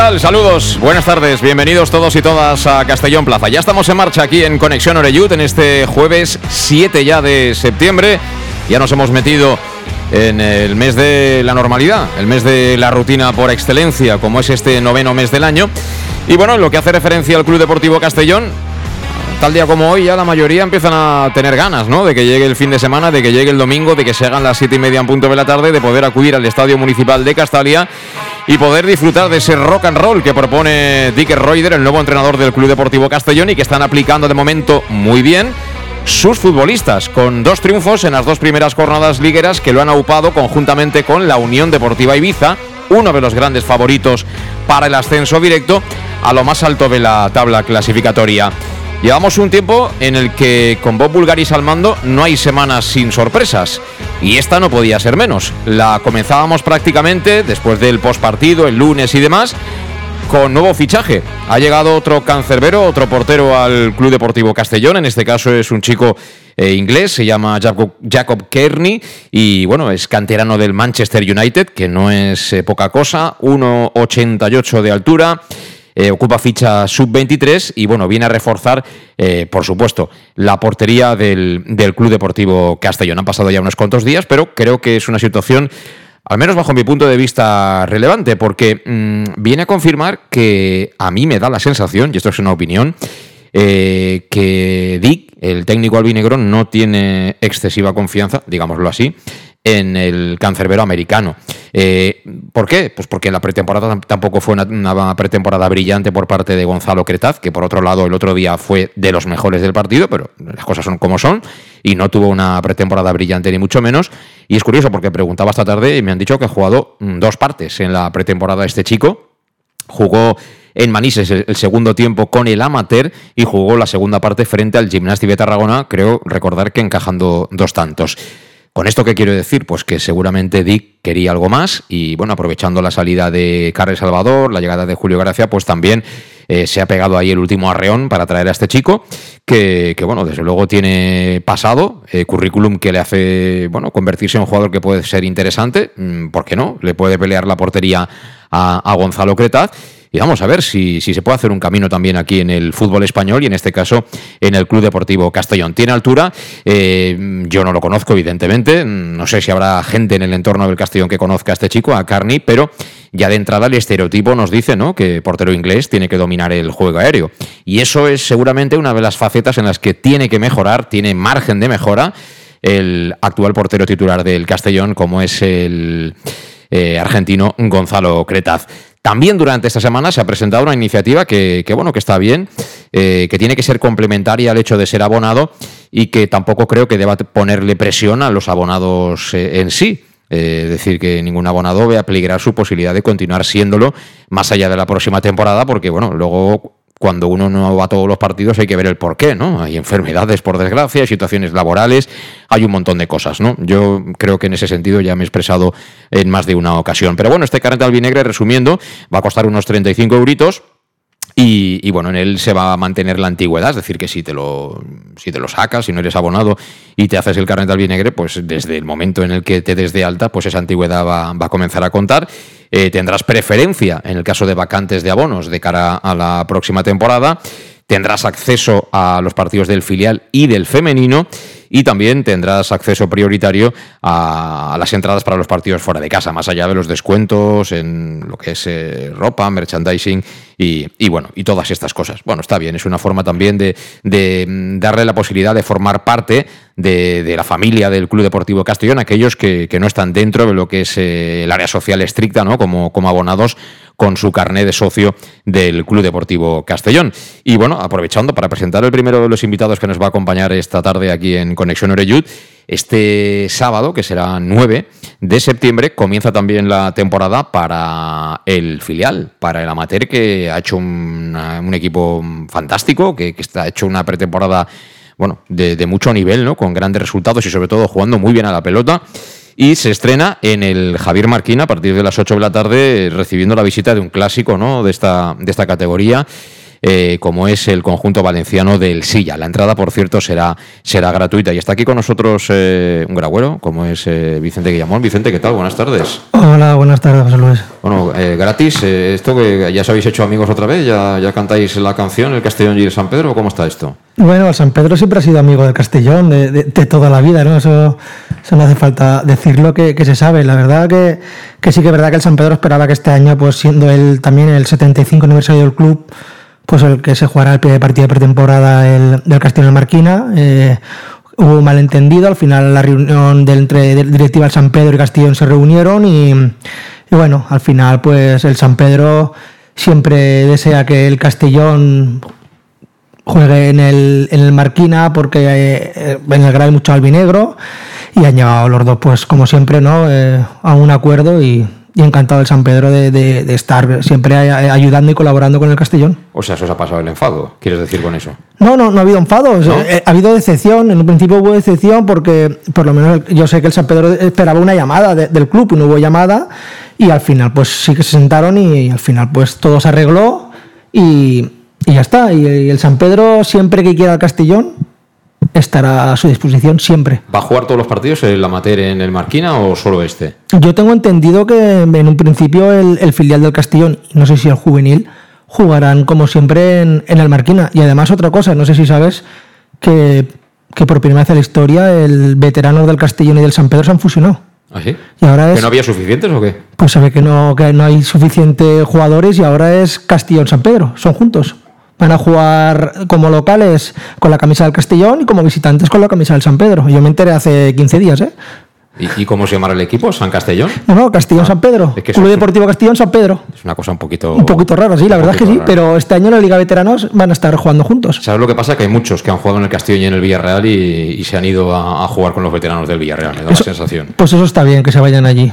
Saludos, buenas tardes, bienvenidos todos y todas a Castellón Plaza. Ya estamos en marcha aquí en Conexión Oreyud en este jueves 7 ya de septiembre. Ya nos hemos metido en el mes de la normalidad, el mes de la rutina por excelencia, como es este noveno mes del año. Y bueno, en lo que hace referencia al Club Deportivo Castellón, tal día como hoy ya la mayoría empiezan a tener ganas, ¿no? De que llegue el fin de semana, de que llegue el domingo, de que se hagan las siete y media en punto de la tarde, de poder acudir al Estadio Municipal de Castalia y poder disfrutar de ese rock and roll que propone Dick Reuter, el nuevo entrenador del Club Deportivo Castellón y que están aplicando de momento muy bien sus futbolistas, con dos triunfos en las dos primeras jornadas ligueras que lo han aupado conjuntamente con la Unión Deportiva Ibiza, uno de los grandes favoritos para el ascenso directo a lo más alto de la tabla clasificatoria. Llevamos un tiempo en el que con Bob Bulgaris al mando no hay semanas sin sorpresas. Y esta no podía ser menos. La comenzábamos prácticamente después del postpartido, el lunes y demás, con nuevo fichaje. Ha llegado otro cancerbero, otro portero al Club Deportivo Castellón. En este caso es un chico eh, inglés, se llama Jacob, Kearney y bueno, es canterano del Manchester United, que no es eh, poca cosa, 1,88 de altura. Eh, ocupa ficha sub-23 y bueno, viene a reforzar, eh, por supuesto, la portería del, Club Deportivo Castellón. Han pasado ya unos cuantos días, pero creo que es una situación al menos bajo mi punto de vista, relevante, porque mm, viene a confirmar que a mí me da la sensación, y esto es una opinión, eh, que Dick, el técnico albinegro, no tiene excesiva confianza, digámoslo así, en el cancerbero americano. Eh, ¿Por qué? Pues porque la pretemporada tampoco fue una, pretemporada brillante por parte de Gonzalo Cretaz, que por otro lado el otro día fue de los mejores del partido, pero las cosas son como son, y no tuvo una pretemporada brillante ni mucho menos. Y es curioso porque preguntaba esta tarde y me han dicho que ha jugado mm, dos partes en la pretemporada este chico. Jugó en Manises el, segundo tiempo con el amateur y jugó la segunda parte frente al Gimnasti de Tarragona, creo recordar que encajando dos tantos. ¿Con esto qué quiero decir? Pues que seguramente Dick quería algo más y bueno, aprovechando la salida de Carles Salvador, la llegada de Julio Gracia, pues también eh, se ha pegado ahí el último arreón para traer a este chico, que, bueno, desde luego tiene pasado, eh, currículum que le hace, bueno, convertirse en un jugador que puede ser interesante, mm, ¿por qué no? Le puede pelear la portería a, a Gonzalo Cretaz y vamos a ver si, si, se puede hacer un camino también aquí en el fútbol español y en este caso en el Club Deportivo Castellón. Tiene altura, eh, yo no lo conozco evidentemente, no sé si habrá gente en el entorno del Castellón que conozca a este chico, a Carney, pero ya de entrada el estereotipo nos dice ¿no? que portero inglés tiene que dominar el juego aéreo. Y eso es seguramente una de las facetas en las que tiene que mejorar, tiene margen de mejora el actual portero titular del Castellón, como es el eh, argentino Gonzalo Cretaz. También durante esta semana se ha presentado una iniciativa que, bueno, que está bien, eh, que tiene que ser complementaria al hecho de ser abonado y que tampoco creo que deba ponerle presión a los abonados eh, en sí. Eh, es decir, que ningún abonado vea peligrar su posibilidad de continuar siéndolo más allá de la próxima temporada, porque bueno, luego cuando uno no va a todos los partidos hay que ver el por qué, ¿no? Hay enfermedades, por desgracia, hay situaciones laborales, hay un montón de cosas, ¿no? Yo creo que en ese sentido ya me he expresado en más de una ocasión. Pero bueno, este carnet albinegre, resumiendo, va a costar unos 35 euritos. Y, bueno, en él se va a mantener la antigüedad, es decir, que si te lo, si te lo sacas, si no eres abonado y te haces el carnet albinegre, pues desde el momento en el que te des de alta, pues esa antigüedad va, va a comenzar a contar. Eh, tendrás preferencia en el caso de vacantes de abonos de cara a la próxima temporada. Tendrás acceso a los partidos del filial y del femenino. Y también tendrás acceso prioritario a, las entradas para los partidos fuera de casa, más allá de los descuentos en lo que es eh, ropa, merchandising y, bueno, y todas estas cosas. Bueno, está bien, es una forma también de, mm, darle la posibilidad de formar parte de, la familia del Club Deportivo Castellón, aquellos que, no están dentro de lo que es eh, el área social estricta, ¿no? Como, como abonados con su carné de socio del Club Deportivo Castellón. Y bueno, aprovechando para presentar el primero de los invitados que nos va a acompañar esta tarde aquí en Conexión Oreyud, este sábado, que será 9 de septiembre, comienza también la temporada para el filial, para el amateur, que ha hecho un equipo fantástico, que, está hecho una pretemporada bueno, de, de, mucho nivel, ¿no? con grandes resultados y sobre todo jugando muy bien a la pelota y se estrena en el Javier Marquina a partir de las 8 de la tarde, recibiendo la visita de un clásico ¿no? de, esta, de esta categoría. Eh, como es el conjunto valenciano del Silla. La entrada, por cierto, será, será gratuita. Y está aquí con nosotros eh, un gragüero, como es eh, Vicente Guillamón. Vicente, ¿qué tal? Buenas tardes. Hola, buenas tardes, José Luis. Bueno, gratis, esto que ya os habéis hecho amigos otra vez, ya, ya cantáis la canción, el Castellón y el San Pedro, ¿cómo está esto? Bueno, el San Pedro siempre ha sido amigo del Castellón, de, toda la vida, ¿no? Eso, no hace falta decirlo que, que, se sabe. La verdad que, que sí que es verdad que el San Pedro esperaba que este año, pues siendo él también el 75 aniversario del club, pues el que se jugará el pie de partida de pretemporada el, del Castillo Marquina. Eh, hubo un malentendido, al final la reunión del, entre directiva del San Pedro y Castellón se reunieron y, bueno, al final pues el San Pedro siempre desea que el Castellón juegue en el, en el Marquina porque eh, en el hay mucho albinegro y han llegado los dos pues como siempre no eh, a un acuerdo y y encantado el San Pedro de, estar siempre ayudando y colaborando con el Castellón. O sea, eso os ha pasado el enfado, ¿quieres decir con eso? No, no, no ha habido enfado, eh, ha habido decepción, en un principio hubo decepción porque por lo menos yo sé que el San Pedro esperaba una llamada del club y no hubo llamada y al final pues sí que se sentaron y, al final pues todo se arregló y, y ya está. Y el San Pedro siempre que quiera el Castellón estará a su disposición siempre. ¿Va a jugar todos los partidos el amateur en el Marquina o solo este? Yo tengo entendido que en un principio el, filial del Castellón, no sé si el juvenil, jugarán como siempre en, el Marquina. Y además otra cosa, no sé si sabes que, por primera vez en la historia el veterano del Castellón y del San Pedro se han fusionado. ¿Ah, sí? Y ahora ¿Que no había suficientes o qué? Pues sabe que no, que no hay suficientes jugadores y ahora es Castellón-San Pedro, son juntos. Van a jugar como locales con la camisa del Castellón y como visitantes con la camisa del San Pedro. Yo me enteré hace 15 días, ¿eh? ¿Y, cómo se llamará el equipo? ¿San Castellón? No, no, Castellón-San ah, Pedro. Club Deportivo Castellón-San Pedro. Es una cosa un poquito... Un poquito rara, sí, la verdad es que sí. Pero este año en la Liga Veteranos van a estar jugando juntos. ¿Sabes lo que pasa? Que hay muchos que han jugado en el Castellón y en el Villarreal y, se han ido a, jugar con los veteranos del Villarreal. Me da la sensación. Pues eso está bien, que se vayan allí.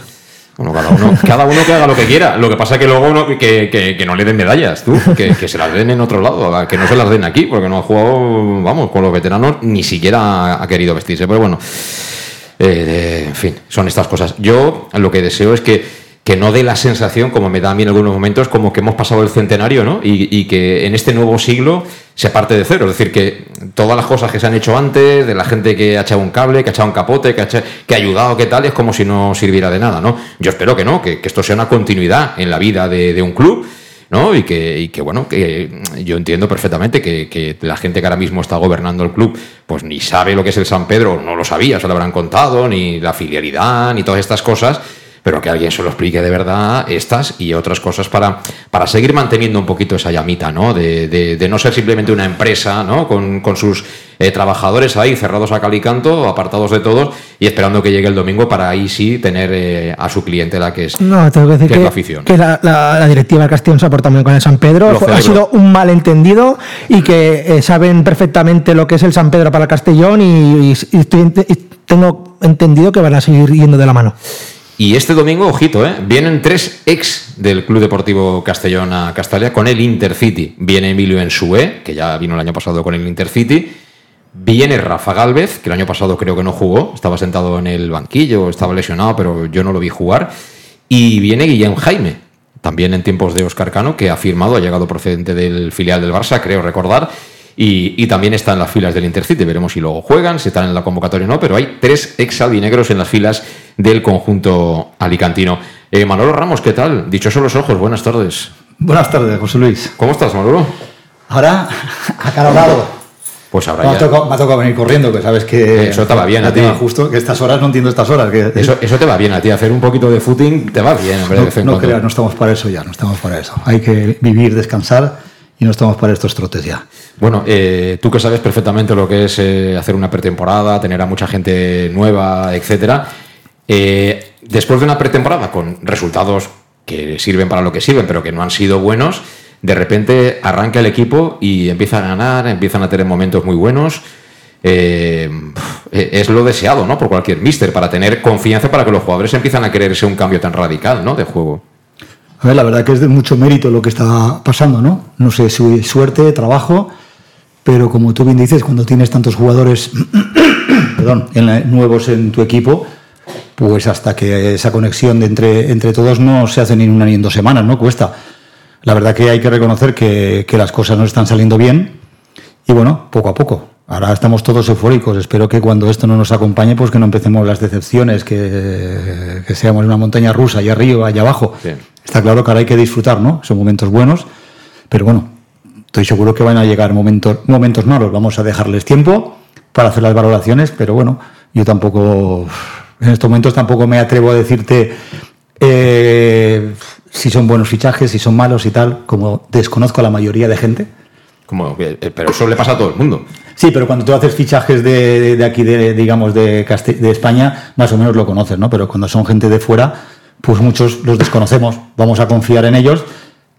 Bueno, cada uno, que haga lo que quiera. Lo que pasa es que luego no, que, que, no le den medallas, tú, que, que, se las den en otro lado, que no se las den aquí, porque no ha jugado, vamos, con los veteranos, ni siquiera ha querido vestirse. Pero bueno, eh, en fin, son estas cosas. Yo lo que deseo es que que no dé la sensación, como me da a mí en algunos momentos, como que hemos pasado el centenario, ¿no? Y, que en este nuevo siglo se parte de cero. Es decir, que todas las cosas que se han hecho antes, de la gente que ha echado un cable, que ha echado un capote, que ha, que ha ayudado, que tal, es como si no sirviera de nada, ¿no? Yo espero que no, que, esto sea una continuidad en la vida de, un club. ¿no? Y que, y que, bueno, que yo entiendo perfectamente que, que, la gente que ahora mismo está gobernando el club, pues ni sabe lo que es el San Pedro, no lo sabía, se lo habrán contado, ni la filialidad, ni todas estas cosas, pero que alguien se lo explique de verdad estas y otras cosas para, para seguir manteniendo un poquito esa llamita, ¿no? De, de, no ser simplemente una empresa, ¿no? Con, con sus eh, trabajadores ahí cerrados a cal y canto, apartados de todos y esperando que llegue el domingo para ahí sí tener eh, a su cliente la que es, no, tengo que decir que, la afición. Que la, directiva del Castillo se ha portado muy con el San Pedro, ha sido un malentendido y que eh, saben perfectamente lo que es el San Pedro para el Castellón y, y tengo entendido que van a seguir yendo de la mano. Y este domingo, ojito, ¿eh? vienen tres ex del Club Deportivo Castellón a Castalia con el Intercity. Viene Emilio Ensue, que ya vino el año pasado con el Intercity. Viene Rafa Galvez, que el año pasado creo que no jugó, estaba sentado en el banquillo, estaba lesionado, pero yo no lo vi jugar. Y viene Guillem Jaime, también en tiempos de Oscar Cano, que ha firmado, ha llegado procedente del filial del Barça, creo recordar y, también está en las filas del Intercity. Veremos si luego juegan, si están en la convocatoria o no, pero hay tres ex albinegros en las filas del conjunto alicantino. Eh, Manolo Ramos, ¿qué tal? Dichosos los ojos, buenas tardes. Buenas tardes, José Luis. ¿Cómo estás, Manolo? Ahora, acalorado. Pues ahora me, ya... me ha tocado venir corriendo, que sabes que... Eso te va bien a ti. Justo que estas horas no entiendo estas horas. Que... Eso, eso te va bien a ti, hacer un poquito de footing te va bien, hombre, de vez en no, no cuando. creas, no estamos para eso ya, no estamos para eso. Hay que vivir, descansar y no estamos para estos trotes ya. Bueno, eh, tú que sabes perfectamente lo que es eh, hacer una pretemporada, tener a mucha gente nueva, etcétera. eh, después de una pretemporada con resultados que sirven para lo que sirven, pero que no han sido buenos, de repente arranca el equipo y empieza a ganar, empiezan a tener momentos muy buenos. Es lo deseado, ¿no? Por cualquier mister, para tener confianza para que los jugadores empiezan a quererse un cambio tan radical, ¿no? De juego. A ver, la verdad que es de mucho mérito lo que está pasando, ¿no? No sé si suerte, trabajo, pero como tú bien dices, cuando tienes tantos jugadores perdón, nuevos en tu equipo, pues hasta que esa conexión de entre, entre todos no se hace ni en una ni en dos semanas, ¿no? Cuesta. La verdad que hay que reconocer que, que las cosas no están saliendo bien y bueno, poco a poco. Ahora estamos todos eufóricos. Espero que cuando esto no nos acompañe, pues que no empecemos las decepciones, que, que seamos una montaña rusa, allá arriba, allá abajo. Sí. Está claro que ahora hay que disfrutar, ¿no? Son momentos buenos, pero bueno, estoy seguro que van a llegar momentos, momentos malos. Vamos a dejarles tiempo para hacer las valoraciones, pero bueno, yo tampoco, en estos momentos tampoco me atrevo a decirte eh, si son buenos fichajes, si son malos y tal, como desconozco a la mayoría de gente. Como, eh, pero eso le pasa a todo el mundo. Sí, pero cuando tú haces fichajes de, aquí, de, digamos, de España, más o menos lo conoces, ¿no? Pero cuando son gente de fuera, pues muchos los desconocemos. Vamos a confiar en ellos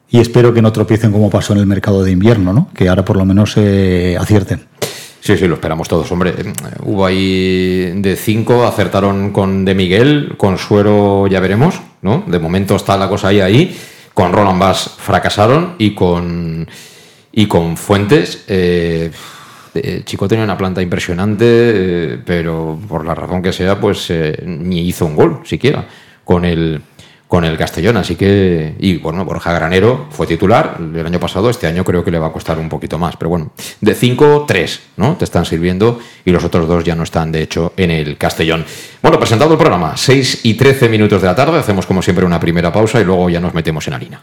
y espero que no tropiecen como pasó en el mercado de invierno, ¿no? Que ahora por lo menos eh, acierten. Sí, sí, lo esperamos todos, hombre. Eh, Hubo ahí de cinco, acertaron con De Miguel, con Suero ya veremos, ¿no? De momento está la cosa ahí ahí. Con Roland Bass fracasaron y con y con Fuentes. eh, el chico tenía una planta impresionante, eh, pero por la razón que sea, pues eh, ni hizo un gol siquiera con el con el Castellón, así que y bueno, Borja Granero fue titular el año pasado, este año creo que le va a costar un poquito más, pero bueno, de 5 3, ¿no? Te están sirviendo y los otros dos ya no están de hecho en el Castellón. Bueno, presentado el programa, 6 y 13 minutos de la tarde, hacemos como siempre una primera pausa y luego ya nos metemos en harina.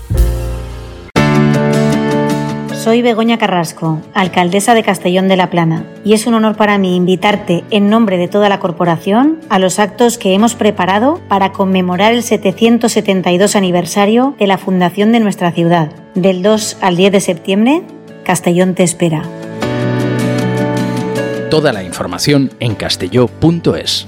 Soy Begoña Carrasco, alcaldesa de Castellón de la Plana, y es un honor para mí invitarte en nombre de toda la corporación a los actos que hemos preparado para conmemorar el 772 aniversario de la fundación de nuestra ciudad. Del 2 al 10 de septiembre, Castellón te espera. Toda la información en castelló.es.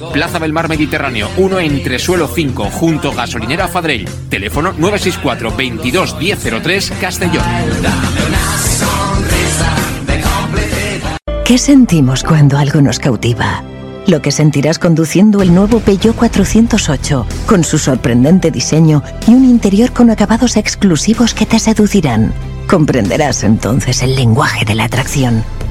Plaza del Mar Mediterráneo, 1 entre suelo 5, junto gasolinera Fadrell. Teléfono 964 22 1003 Castellón. ¿Qué sentimos cuando algo nos cautiva? Lo que sentirás conduciendo el nuevo Peugeot 408, con su sorprendente diseño y un interior con acabados exclusivos que te seducirán. Comprenderás entonces el lenguaje de la atracción.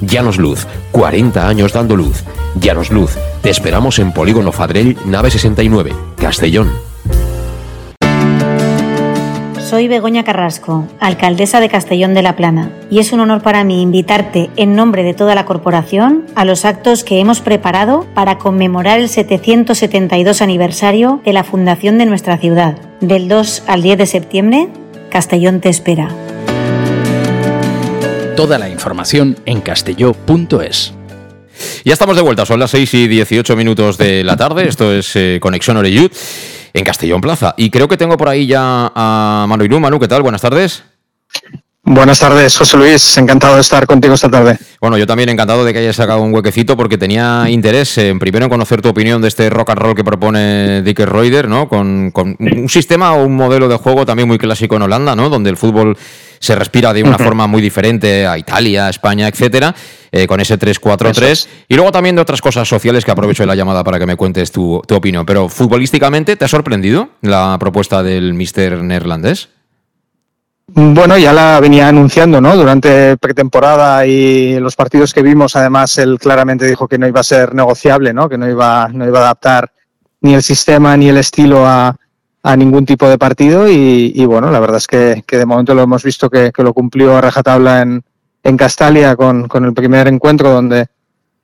Llanos Luz, 40 años dando luz. Llanos Luz, te esperamos en Polígono Fadrell, nave 69, Castellón. Soy Begoña Carrasco, alcaldesa de Castellón de la Plana, y es un honor para mí invitarte en nombre de toda la corporación a los actos que hemos preparado para conmemorar el 772 aniversario de la fundación de nuestra ciudad. Del 2 al 10 de septiembre, Castellón te espera. Toda la información en castelló.es. Ya estamos de vuelta, son las 6 y 18 minutos de la tarde. Esto es eh, Conexión Oreyud en Castellón Plaza. Y creo que tengo por ahí ya a Manu Ilú. Manu, ¿qué tal? Buenas tardes. Buenas tardes, José Luis. Encantado de estar contigo esta tarde. Bueno, yo también encantado de que hayas sacado un huequecito porque tenía interés en primero en conocer tu opinión de este rock and roll que propone Dick Reuter, ¿no? Con, con un sistema o un modelo de juego también muy clásico en Holanda, ¿no? Donde el fútbol se respira de una forma muy diferente a Italia, España, etcétera, eh, con ese 3-4-3. Y luego también de otras cosas sociales que aprovecho de la llamada para que me cuentes tu, tu opinión. Pero futbolísticamente, ¿te ha sorprendido la propuesta del mister neerlandés? Bueno, ya la venía anunciando, ¿no? Durante pretemporada y los partidos que vimos, además, él claramente dijo que no iba a ser negociable, ¿no? Que no iba, no iba a adaptar ni el sistema ni el estilo a, ningún tipo de partido y, bueno, la verdad es que, de momento lo hemos visto que, lo cumplió a rajatabla en, en Castalia con, con, el primer encuentro donde,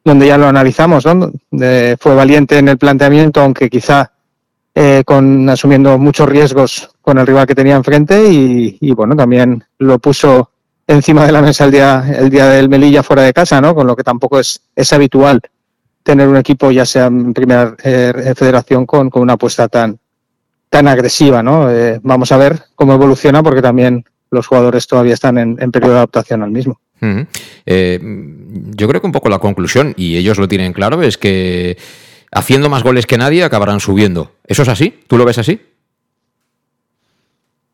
donde ya lo analizamos, ¿no? De, fue valiente en el planteamiento, aunque quizá eh, con asumiendo muchos riesgos con el rival que tenía enfrente y, y, bueno, también lo puso encima de la mesa el día, el día del Melilla fuera de casa, ¿no? Con lo que tampoco es, es habitual tener un equipo, ya sea en primera eh, federación, con, con, una apuesta tan, tan agresiva, ¿no? Eh, vamos a ver cómo evoluciona porque también los jugadores todavía están en, periodo de adaptación al mismo. Eh, yo creo que un poco la conclusión, y ellos lo tienen claro, es que haciendo más goles que nadie acabarán subiendo. ¿Eso es así? ¿Tú lo ves así?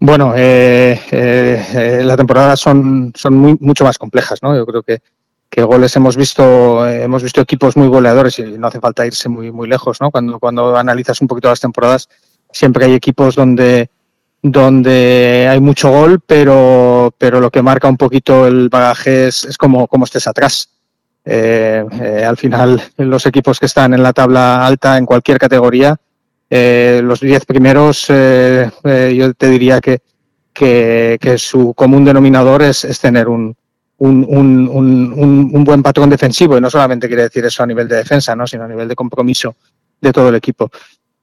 Bueno, eh, eh, la temporada son, son muy, mucho más complejas, ¿no? Yo creo que, que goles hemos visto, eh, hemos visto equipos muy goleadores y no hace falta irse muy, muy lejos, ¿no? Cuando, cuando analizas un poquito las temporadas, siempre hay equipos donde, donde hay mucho gol, pero, pero lo que marca un poquito el bagaje es, es como, como estés atrás. Eh, eh, al final, los equipos que están en la tabla alta en cualquier categoría, eh, los diez primeros, eh, eh, yo te diría que, que, que, su común denominador es, es tener un, un, un, un, buen patrón defensivo, y no solamente quiere decir eso a nivel de defensa, ¿no? sino a nivel de compromiso de todo el equipo.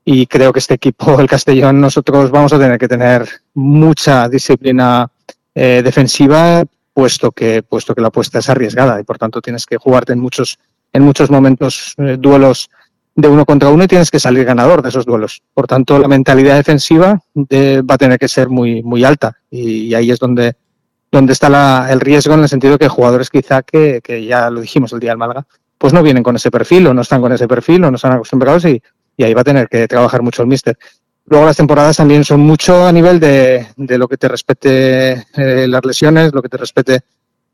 y creo que este equipo, el Castellón, nosotros vamos a tener que tener mucha disciplina defensiva, puesto que, puesto que la apuesta es arriesgada y por tanto tienes que jugarte en muchos, en muchos momentos duelos de uno contra uno y tienes que salir ganador de esos duelos. Por tanto, la mentalidad defensiva eh, va a tener que ser muy, muy alta y, ahí es donde, donde está la, el riesgo en el sentido que jugadores quizá que, que ya lo dijimos el día del Málaga, pues no vienen con ese perfil o no están con ese perfil o no están acostumbrados y, y ahí va a tener que trabajar mucho el míster. Luego las temporadas también son mucho a nivel de, de lo que te respete eh, las lesiones, lo que te respete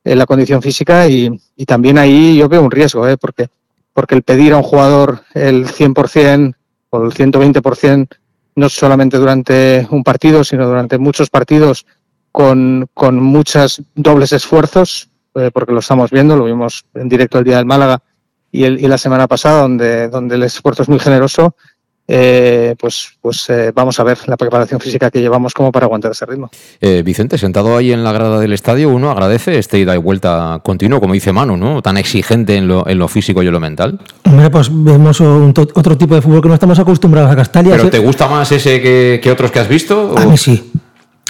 eh, la condición física y, y, también ahí yo veo un riesgo, eh, porque, porque el pedir a un jugador el 100% o el 120% no solamente durante un partido, sino durante muchos partidos con, con muchos dobles esfuerzos, eh, porque lo estamos viendo, lo vimos en directo el día del Málaga, y, el, y la semana pasada, donde, donde el esfuerzo es muy generoso, eh, pues, pues eh, vamos a ver la preparación física que llevamos como para aguantar ese ritmo. Eh, Vicente, sentado ahí en la grada del estadio, uno agradece este ida y vuelta continuo, como dice Manu, ¿no? Tan exigente en lo, en lo físico y en lo mental. Hombre, pues vemos un otro tipo de fútbol que no estamos acostumbrados a Castalia. ¿Pero te gusta más ese que, que otros que has visto? O? A mí sí.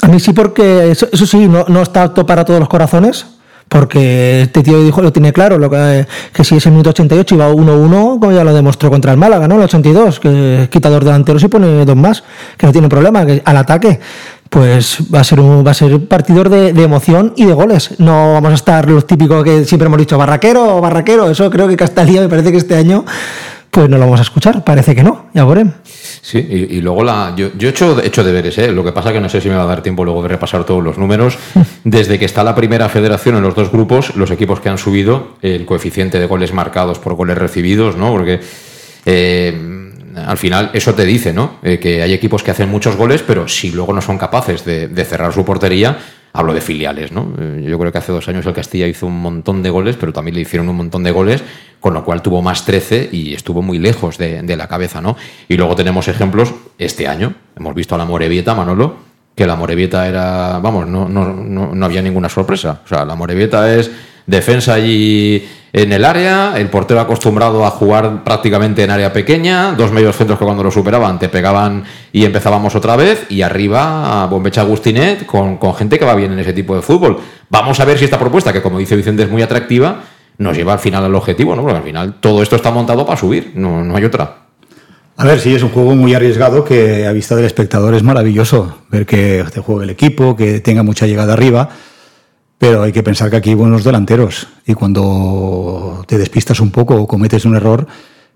A mí sí, porque eso, eso sí, no, no está apto para todos los corazones porque este tío dijo, lo tiene claro, lo que, si ese minuto 88 iba 1-1, como ya lo demostró contra el Málaga, ¿no? El 82, que quita dos delanteros y pone dos más, que no tiene problema, que al ataque pues va a ser un va a ser partidor de, de, emoción y de goles. No vamos a estar los típicos que siempre hemos dicho barraquero o barraquero. Eso creo que Castalía me parece que este año pues no lo vamos a escuchar. Parece que no. Ya veremos. Sí, y, y, luego la, yo, yo he hecho, he hecho deberes, ¿eh? lo que pasa que no sé si me va a dar tiempo luego de repasar todos los números. Desde que está la primera federación en los dos grupos, los equipos que han subido, el coeficiente de goles marcados por goles recibidos, ¿no? Porque eh, al final eso te dice, ¿no? Eh, que hay equipos que hacen muchos goles, pero si luego no son capaces de, de cerrar su portería, hablo de filiales, ¿no? Eh, yo creo que hace dos años el Castilla hizo un montón de goles, pero también le hicieron un montón de goles, con lo cual tuvo más 13 y estuvo muy lejos de, de la cabeza, ¿no? Y luego tenemos ejemplos este año. Hemos visto a la Morevieta, Manolo, que la Morevieta era, vamos, no, no, no, no había ninguna sorpresa. O sea, la Morevieta es defensa allí en el área, el portero acostumbrado a jugar prácticamente en área pequeña, dos medios centros que cuando lo superaban te pegaban y empezábamos otra vez, y arriba Bombecha Agustinet con, con gente que va bien en ese tipo de fútbol. Vamos a ver si esta propuesta, que como dice Vicente es muy atractiva, nos lleva al final al objetivo, ¿no? Porque al final todo esto está montado para subir, no, no hay otra. A ver, sí, es un juego muy arriesgado que a vista del espectador es maravilloso ver que te juegue el equipo, que tenga mucha llegada arriba. Pero hay que pensar que aquí hay buenos delanteros y cuando te despistas un poco o cometes un error,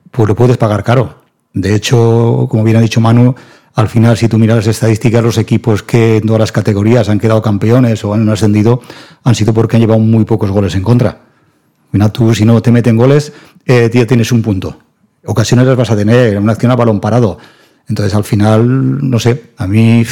pues lo puedes pagar caro. De hecho, como bien ha dicho Manu, al final, si tú miras las estadísticas, los equipos que en todas las categorías han quedado campeones o han ascendido han sido porque han llevado muy pocos goles en contra. Tú si no te meten goles, eh, tienes un punto. Ocasiones las vas a tener, una acción a balón parado. Entonces, al final, no sé, a mí...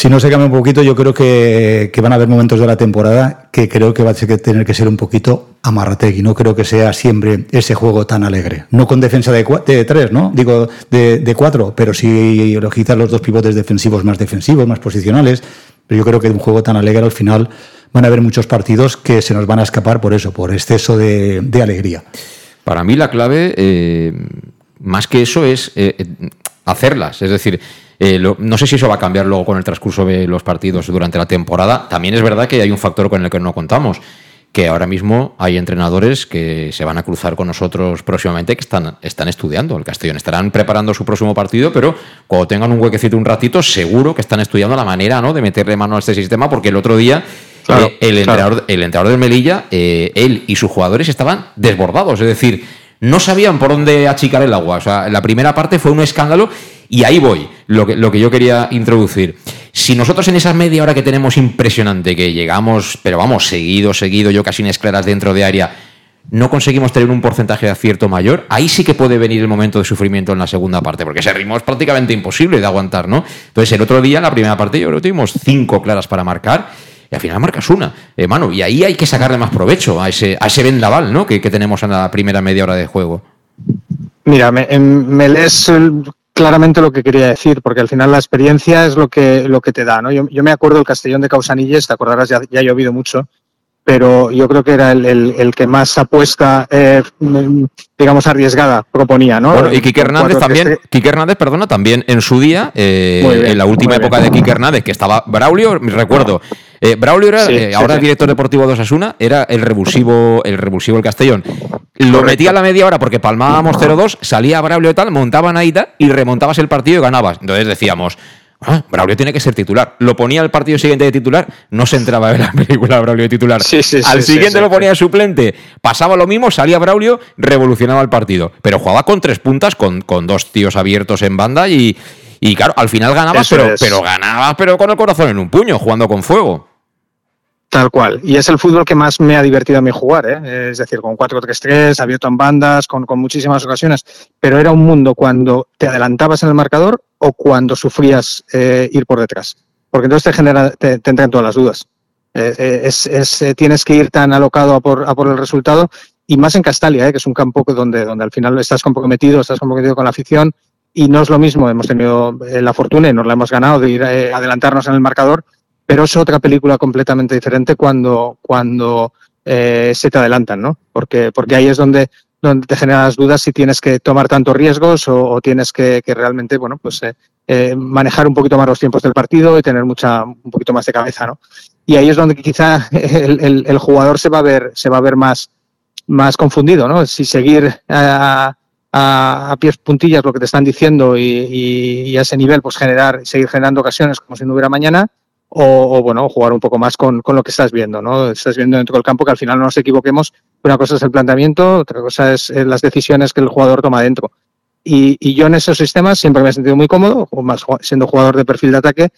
Si no se cambia un poquito, yo creo que, van a haber momentos de la temporada que creo que va a tener que ser un poquito amarrategui. No creo que sea siempre ese juego tan alegre. No con defensa de, de tres, ¿no? Digo, de, de cuatro, pero sí quizás los dos pivotes defensivos más defensivos, más posicionales. Pero yo creo que un juego tan alegre al final van a haber muchos partidos que se nos van a escapar por eso, por exceso de, de alegría. Para mí la clave, eh, más que eso, es eh, hacerlas. Es decir, eh, lo, no sé si eso va a cambiar luego con el transcurso de los partidos durante la temporada. También es verdad que hay un factor con el que no contamos, que ahora mismo hay entrenadores que se van a cruzar con nosotros próximamente que están, están estudiando el Castellón. Estarán preparando su próximo partido, pero cuando tengan un huequecito un ratito, seguro que están estudiando la manera ¿no? de meterle mano a este sistema, porque el otro día Claro, eh, el, claro. entrenador, el, entrenador, del Melilla, eh, él y sus jugadores estaban desbordados, es decir, no sabían por dónde achicar el agua. O sea, la primera parte fue un escándalo y ahí voy, lo que, lo que yo quería introducir. Si nosotros en esa media hora que tenemos impresionante, que llegamos, pero vamos, seguido, seguido, yo casi en escleras dentro de área, no conseguimos tener un porcentaje de acierto mayor, ahí sí que puede venir el momento de sufrimiento en la segunda parte, porque ese ritmo es prácticamente imposible de aguantar, ¿no? Entonces, el otro día, en la primera parte, yo creo que tuvimos cinco claras para marcar y al final marcas una, eh, mano, y ahí hay que sacarle más provecho a ese, a ese vendaval ¿no? que, que tenemos en la primera media hora de juego. Mira, me, me lees claramente lo que quería decir, porque al final la experiencia es lo que, lo que te da. ¿no? Yo, yo me acuerdo del Castellón de Causanilles, te acordarás, ya, ya ha llovido mucho, pero yo creo que era el, el, que más apuesta, eh, digamos, arriesgada proponía, ¿no? Bueno, y Quique Hernández también, Quique Hernández, perdona, también en su día, eh, en la última época de Quique Hernández, que estaba Braulio, recuerdo, eh, Braulio era, eh, ahora director deportivo de Osasuna, era el revulsivo, el revulsivo el Castellón. Lo metía a la media hora porque palmábamos 0-2, salía Braulio y tal, montaban ahí y remontabas el partido y ganabas. Entonces decíamos, ah, Braulio tiene que ser titular. Lo ponía al partido siguiente de titular, no se entraba en la película Braulio de titular. al siguiente lo ponía de suplente, pasaba lo mismo, salía Braulio, revolucionaba el partido. Pero jugaba con tres puntas, con, con dos tíos abiertos en banda y, y claro, al final ganabas, pero, pero ganabas pero con el corazón en un puño, jugando con fuego. Tal cual. Y es el fútbol que más me ha divertido a mí jugar, ¿eh? es decir, con 4-3-3, abierto en bandas, con, muchísimas ocasiones. Pero era un mundo cuando te adelantabas en el marcador o cuando sufrías eh, ir por detrás. Porque entonces te, genera, te, entran todas las dudas. Eh, es, tienes que ir tan alocado a por, a por el resultado y más en Castalia, que es un campo donde, donde al final estás comprometido, estás comprometido con la afición y no es lo mismo. Hemos tenido la fortuna y nos la hemos ganado de ir adelantarnos en el marcador pero es otra película completamente diferente cuando, cuando eh, se te adelantan, ¿no? Porque, porque ahí es donde, donde te generas dudas si tienes que tomar tantos riesgos o, tienes que, realmente, bueno, pues eh, eh, manejar un poquito más los tiempos del partido y tener mucha, un poquito más de cabeza, ¿no? Y ahí es donde quizá el, jugador se va a ver, se va a ver más, más confundido, ¿no? Si seguir a, a, pies puntillas lo que te están diciendo y, y, a ese nivel, pues generar, seguir generando ocasiones como si no hubiera mañana, o, bueno, jugar un poco más con, con, lo que estás viendo, ¿no? Estás viendo dentro del campo que al final no nos equivoquemos. Una cosa es el planteamiento, otra cosa es eh, las decisiones que el jugador toma dentro. Y, y yo en esos sistemas siempre me he sentido muy cómodo, más siendo jugador de perfil de ataque,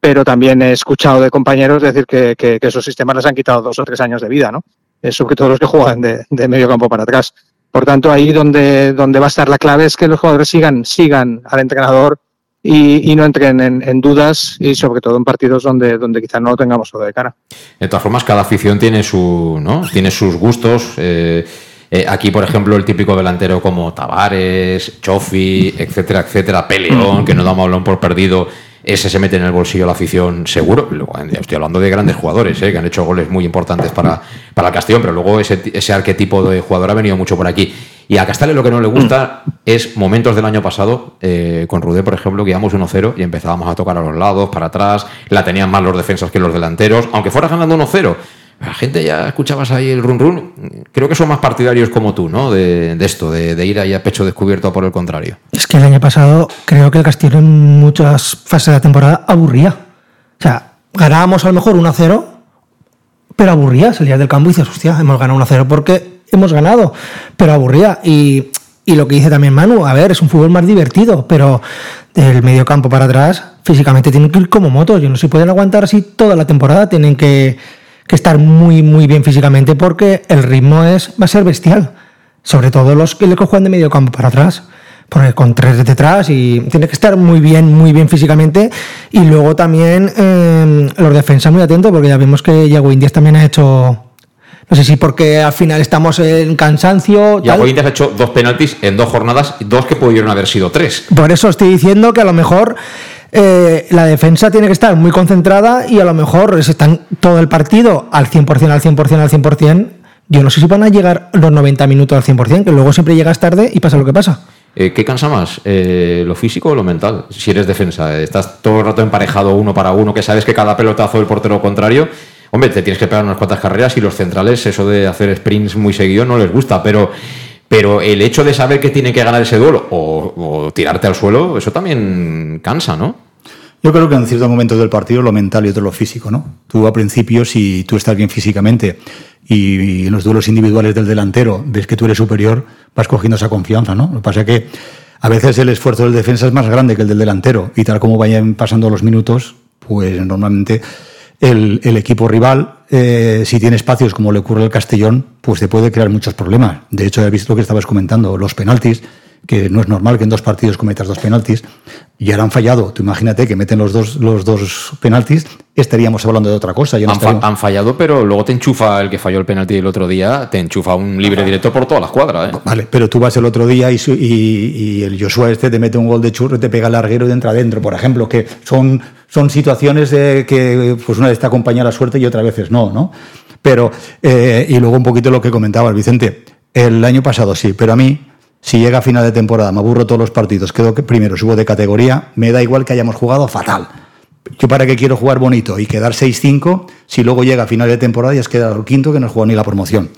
pero también he escuchado de compañeros decir que, que, esos sistemas les han quitado dos o tres años de vida, ¿no? Sobre todo los que juegan de, de, medio campo para atrás. Por tanto, ahí donde, donde va a estar la clave es que los jugadores sigan, sigan al entrenador y, no entren en, dudas y sobre todo en partidos donde, donde quizás no lo tengamos todo de cara. De todas formas, cada afición tiene, su, ¿no? tiene sus gustos. Eh, eh, aquí, por ejemplo, el típico delantero como Tavares, Chofi, etcétera, etcétera, Peleón, que no damos balón por perdido, ese se mete en el bolsillo de la afición seguro. Estoy hablando de grandes jugadores eh, que han hecho goles muy importantes para, para el Castellón, pero luego ese, ese arquetipo de jugador ha venido mucho por aquí. Y a Castales lo que no le gusta es momentos del año pasado, eh, con Rudé, por ejemplo, que íbamos 1-0 y empezábamos a tocar a los lados, para atrás, la tenían más los defensas que los delanteros, aunque fuera ganando 1-0. La gente ya escuchabas ahí el run run. Creo que son más partidarios como tú, ¿no? De, esto, de, ir ahí a pecho descubierto por el contrario. Es que el año pasado creo que el Castillo en muchas fases de la temporada aburría. O sea, ganábamos a lo mejor 1-0, pero aburría. Salías del campo y dices, hostia, hemos ganado 1-0 porque hemos ganado, pero aburría. Y, lo que dice también Manu, a ver, es un fútbol más divertido, pero del medio campo para atrás, físicamente tienen que ir como motos. Yo no se pueden aguantar así toda la temporada, tienen que, estar muy, muy bien físicamente porque el ritmo es, va a ser bestial. Sobre todo los que le juegan de medio campo para atrás. Porque con tres detrás y tiene que estar muy bien, muy bien físicamente. Y luego también eh, los defensas muy atentos, porque ya vemos que Yago Indias también ha hecho no sé si porque al final estamos en cansancio. Y ha hecho dos penaltis en dos jornadas, dos que pudieron haber sido tres. Por eso estoy diciendo que a lo mejor eh, la defensa tiene que estar muy concentrada y a lo mejor están todo el partido al 100%, al 100%, al 100%. Yo no sé si van a llegar los 90 minutos al 100%, que luego siempre llegas tarde y pasa lo que pasa. Eh, ¿Qué cansa más? Eh, ¿Lo físico o lo mental? Si eres defensa, estás todo el rato emparejado uno para uno, que sabes que cada pelotazo del portero contrario Hombre, te tienes que pegar unas cuantas carreras y los centrales, eso de hacer sprints muy seguido no les gusta, pero, pero el hecho de saber que tienen que ganar ese duelo o, tirarte al suelo, eso también cansa, ¿no? Yo creo que en ciertos momentos del partido lo mental y otro lo físico, ¿no? Tú a principio, si tú estás bien físicamente y, en los duelos individuales del delantero ves que tú eres superior, vas cogiendo esa confianza, ¿no? Lo que pasa es que a veces el esfuerzo del defensa es más grande que el del delantero y tal como vayan pasando los minutos, pues normalmente el, equipo rival, eh, si tiene espacios como le ocurre al Castellón, pues te puede crear muchos problemas. De hecho, he visto lo que estabas comentando, los penaltis, que no es normal que en dos partidos cometas dos penaltis, y ahora han fallado. Tú imagínate que meten los dos, los dos penaltis, estaríamos hablando de otra cosa. han, fallado, pero luego te enchufa el que falló el penalti el otro día, te enchufa un libre directo por toda la escuadra. ¿eh? Vale, pero tú vas el otro día y, y, el Joshua este te mete un gol de churro y te pega el larguero y entra adentro, por ejemplo, que son son situaciones de que pues una vez te acompaña la suerte y otra veces no, ¿no? Pero, eh, y luego un poquito lo que comentaba el Vicente, el año pasado sí, pero a mí, si llega a final de temporada, me aburro todos los partidos, quedo que primero subo de categoría, me da igual que hayamos jugado fatal. Yo para qué quiero jugar bonito y quedar 6-5 si luego llega a final de temporada y es quedado el quinto que no juega ni la promoción.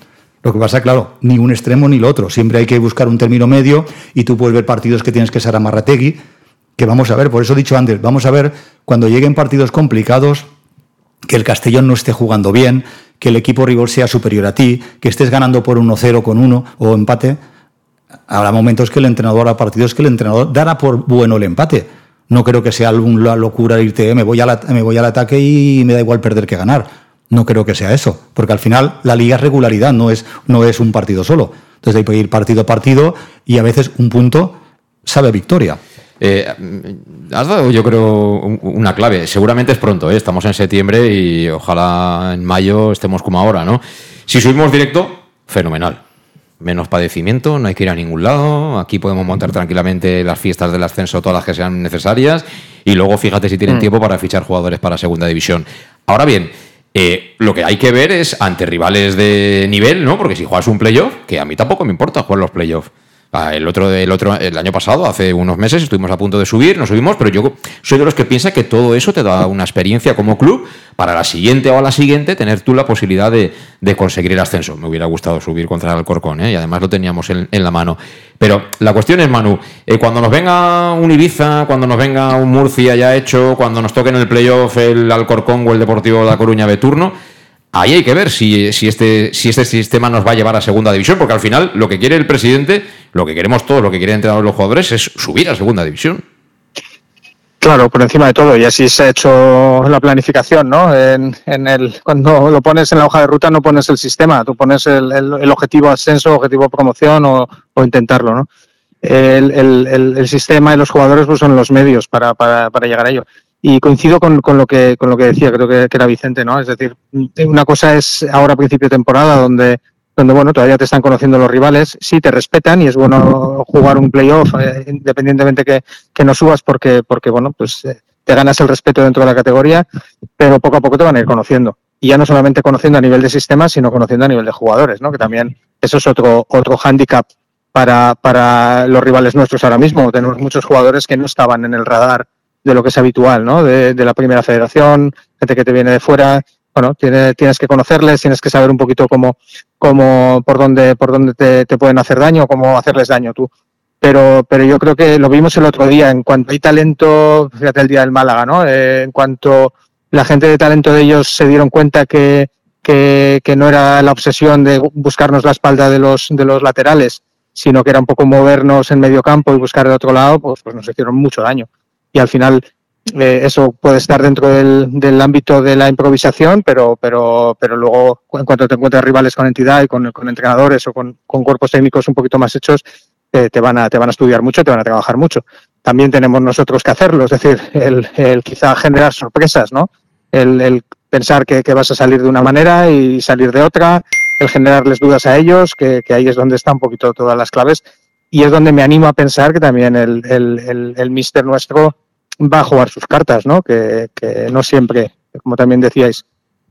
Lo que pasa, claro, ni un extremo ni el otro. Siempre hay que buscar un término medio y tú puedes ver partidos que tienes que ser amarrategui, que vamos a ver, por eso he dicho antes, vamos a ver cuando lleguen partidos complicados, que el Castellón no esté jugando bien, que el equipo rival sea superior a ti, que estés ganando por 1-0 con uno o empate. Habrá momentos que el entrenador, habrá partidos que el entrenador dará por bueno el empate. No creo que sea una locura irte, me voy, me voy al ataque y me da igual perder que ganar no creo que sea eso, porque al final la liga es regularidad, no es, no es un partido solo. Entonces hay que ir partido a partido y a veces un punto sabe victoria. Eh, has dado, yo creo, una clave. Seguramente es pronto, ¿eh? estamos en septiembre y ojalá en mayo estemos como ahora, ¿no? Si subimos directo, fenomenal. Menos padecimiento, no hay que ir a ningún lado. Aquí podemos montar tranquilamente las fiestas del ascenso, todas las que sean necesarias. Y luego fíjate si tienen mm. tiempo para fichar jugadores para segunda división. Ahora bien, eh, lo que hay que ver es ante rivales de nivel, ¿no? Porque si juegas un playoff, que a mí tampoco me importa jugar los playoffs. Ah, el otro, el otro, el año pasado, hace unos meses, estuvimos a punto de subir, nos subimos, pero yo soy de los que piensa que todo eso te da una experiencia como club para la siguiente o a la siguiente tener tú la posibilidad de, conseguir el ascenso. Me hubiera gustado subir contra el Alcorcón, ¿eh? y además lo teníamos en, la mano. Pero la cuestión es, Manu, eh, cuando nos venga un Ibiza, cuando nos venga un Murcia ya hecho, cuando nos toque en el playoff el Alcorcón o el Deportivo de La Coruña de turno, Ahí hay que ver si, este, si este sistema nos va a llevar a segunda división, porque al final lo que quiere el presidente, lo que queremos todos, lo que quieren entrenar los jugadores es subir a segunda división. Claro, por encima de todo, y así se ha hecho la planificación, ¿no? En, el, cuando lo pones en la hoja de ruta no pones el sistema, tú pones el, objetivo ascenso, objetivo promoción o, intentarlo, ¿no? El, el, sistema y los jugadores pues, son los medios para, para, para llegar a ello. Y coincido con, con, lo que, con lo que decía, creo que, era Vicente, ¿no? Es decir, una cosa es ahora principio de temporada donde, donde bueno, todavía te están conociendo los rivales, sí te respetan y es bueno jugar un playoff eh, independientemente que, que, no subas porque, porque bueno, pues eh, te ganas el respeto dentro de la categoría, pero poco a poco te van a ir conociendo. Y ya no solamente conociendo a nivel de sistema, sino conociendo a nivel de jugadores, ¿no? Que también eso es otro, otro hándicap para, para los rivales nuestros ahora mismo. Tenemos muchos jugadores que no estaban en el radar de lo que es habitual, ¿no? De, la primera federación, gente que te viene de fuera, bueno, tienes, tienes que conocerles, tienes que saber un poquito cómo, cómo por dónde, por dónde te, te pueden hacer daño, cómo hacerles daño tú. Pero, pero yo creo que lo vimos el otro día, en cuanto hay talento, fíjate el día del Málaga, ¿no? Eh, en cuanto la gente de talento de ellos se dieron cuenta que, que, que, no era la obsesión de buscarnos la espalda de los, de los laterales, sino que era un poco movernos en medio campo y buscar el otro lado, pues, pues nos hicieron mucho daño y al final eh, eso puede estar dentro del, del, ámbito de la improvisación, pero, pero, pero luego en cuanto te encuentras rivales con entidad y con, con entrenadores o con, con, cuerpos técnicos un poquito más hechos, eh, te, van a, te van a estudiar mucho, te van a trabajar mucho. También tenemos nosotros que hacerlo, es decir, el, el quizá generar sorpresas, ¿no? El, el pensar que, que, vas a salir de una manera y salir de otra, el generarles dudas a ellos, que, que ahí es donde están un poquito todas las claves. Y es donde me animo a pensar que también el, el, el, el mister nuestro va a jugar sus cartas, ¿no? Que, que no siempre, como también decíais,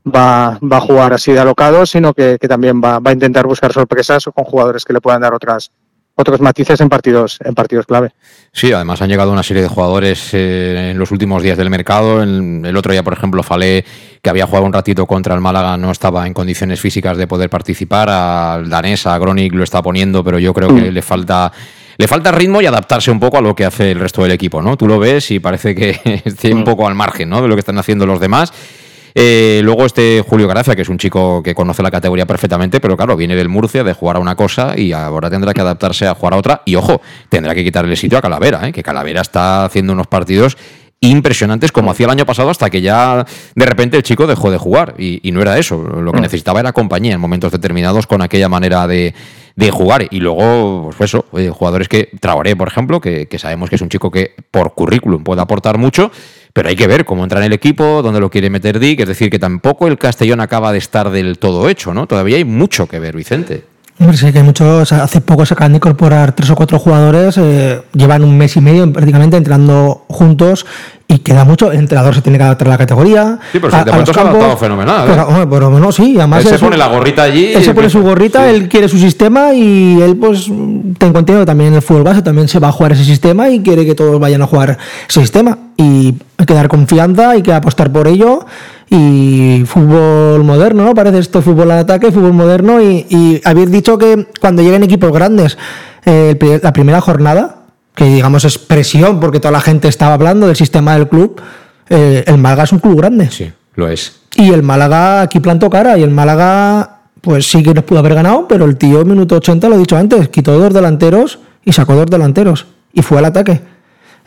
va, va a jugar así de alocado, sino que, que también va, va, a intentar buscar sorpresas o con jugadores que le puedan dar otras otros matices en partidos en partidos clave. Sí, además han llegado una serie de jugadores eh, en los últimos días del mercado. El, el, otro día, por ejemplo, Falé, que había jugado un ratito contra el Málaga, no estaba en condiciones físicas de poder participar. Al danés, a Gronik lo está poniendo, pero yo creo que mm. le falta le falta ritmo y adaptarse un poco a lo que hace el resto del equipo, ¿no? Tú lo ves y parece que esté un mm. poco al margen, ¿no? De lo que están haciendo los demás. Eh, luego este Julio Gracia, que es un chico que conoce la categoría perfectamente, pero claro, viene del Murcia de jugar a una cosa y ahora tendrá que adaptarse a jugar a otra. Y ojo, tendrá que quitarle sitio a Calavera, ¿eh? que Calavera está haciendo unos partidos impresionantes como hacía el año pasado hasta que ya de repente el chico dejó de jugar y, no era eso, lo que mm. necesitaba era compañía en momentos determinados con aquella manera de, jugar y luego pues eso, jugadores que Traoré por ejemplo, que, sabemos que es un chico que por currículum puede aportar mucho, pero hay que ver cómo entra en el equipo, dónde lo quiere meter Dick, es decir, que tampoco el Castellón acaba de estar del todo hecho, ¿no? Todavía hay mucho que ver, Vicente. Hombre, sí que hay muchos. Hace poco se acaban de incorporar tres o cuatro jugadores, eh, llevan un mes y medio prácticamente entrenando juntos y queda mucho. El entrenador se tiene que adaptar a la categoría. Sí, pero a- de a momento los se ha adaptado fenomenal. ¿eh? Pero, bueno, sí, además. Él se pone la gorrita allí. Él se pone su gorrita, él quiere su sistema y él, pues, tengo entendido que también en el fútbol base también se va a jugar ese sistema y quiere que todos vayan a jugar ese sistema. Y hay que dar confianza, hay que apostar por ello. Y fútbol moderno, ¿no? Parece esto fútbol al ataque, fútbol moderno. Y, y habéis dicho que cuando lleguen equipos grandes, eh, la primera jornada, que digamos es presión porque toda la gente estaba hablando del sistema del club, eh, el Málaga es un club grande. Sí, lo es. Y el Málaga aquí plantó cara y el Málaga pues sí que nos pudo haber ganado, pero el tío minuto 80, lo he dicho antes, quitó dos delanteros y sacó dos delanteros y fue al ataque.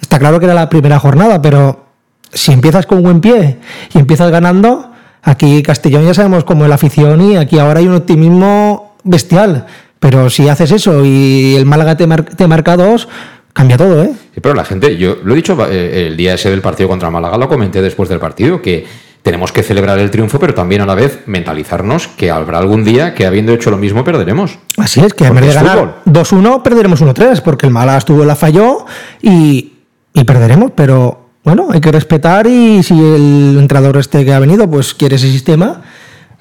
Está claro que era la primera jornada, pero si empiezas con buen pie y empiezas ganando, aquí Castellón ya sabemos cómo es la afición y aquí ahora hay un optimismo bestial. Pero si haces eso y el Málaga te, mar- te marca dos, cambia todo, ¿eh? Sí, pero la gente, yo lo he dicho eh, el día ese del partido contra Málaga, lo comenté después del partido, que tenemos que celebrar el triunfo, pero también a la vez mentalizarnos que habrá algún día que habiendo hecho lo mismo perderemos. Así es, que en vez de ganar 2-1, perderemos 1-3, porque el Málaga estuvo la falló y, y perderemos, pero bueno, hay que respetar y si el entrenador este que ha venido pues quiere ese sistema,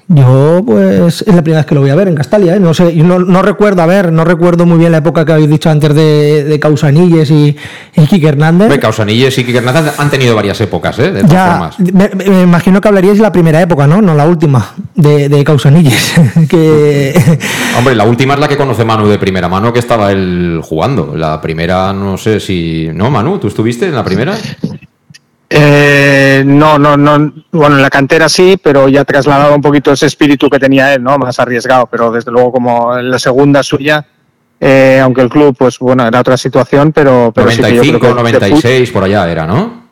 yo pues es la primera vez que lo voy a ver en Castalia, ¿eh? no sé, yo no, no recuerdo, a ver, no recuerdo muy bien la época que habéis dicho antes de, de Causanilles y, y Quique Hernández. Hombre, Causanilles y Quique Hernández han tenido varias épocas, ¿eh? De todas Ya, formas. me, me- me imagino que hablaríais de la primera época, ¿no? No la última, de, de Causanilles. que Hombre, la última es la que conoce Manu de primera mano, que estaba él jugando. La primera, no sé si. ¿No, Manu? ¿Tú estuviste en la primera? Eh, no, no, no. Bueno, en la cantera sí, pero ya trasladado un poquito ese espíritu que tenía él, ¿no? Más arriesgado, pero desde luego como en la segunda suya, eh, aunque el club, pues bueno, era otra situación, pero, pero sí que yo creo 95, que de fut- 96, por allá era, ¿no?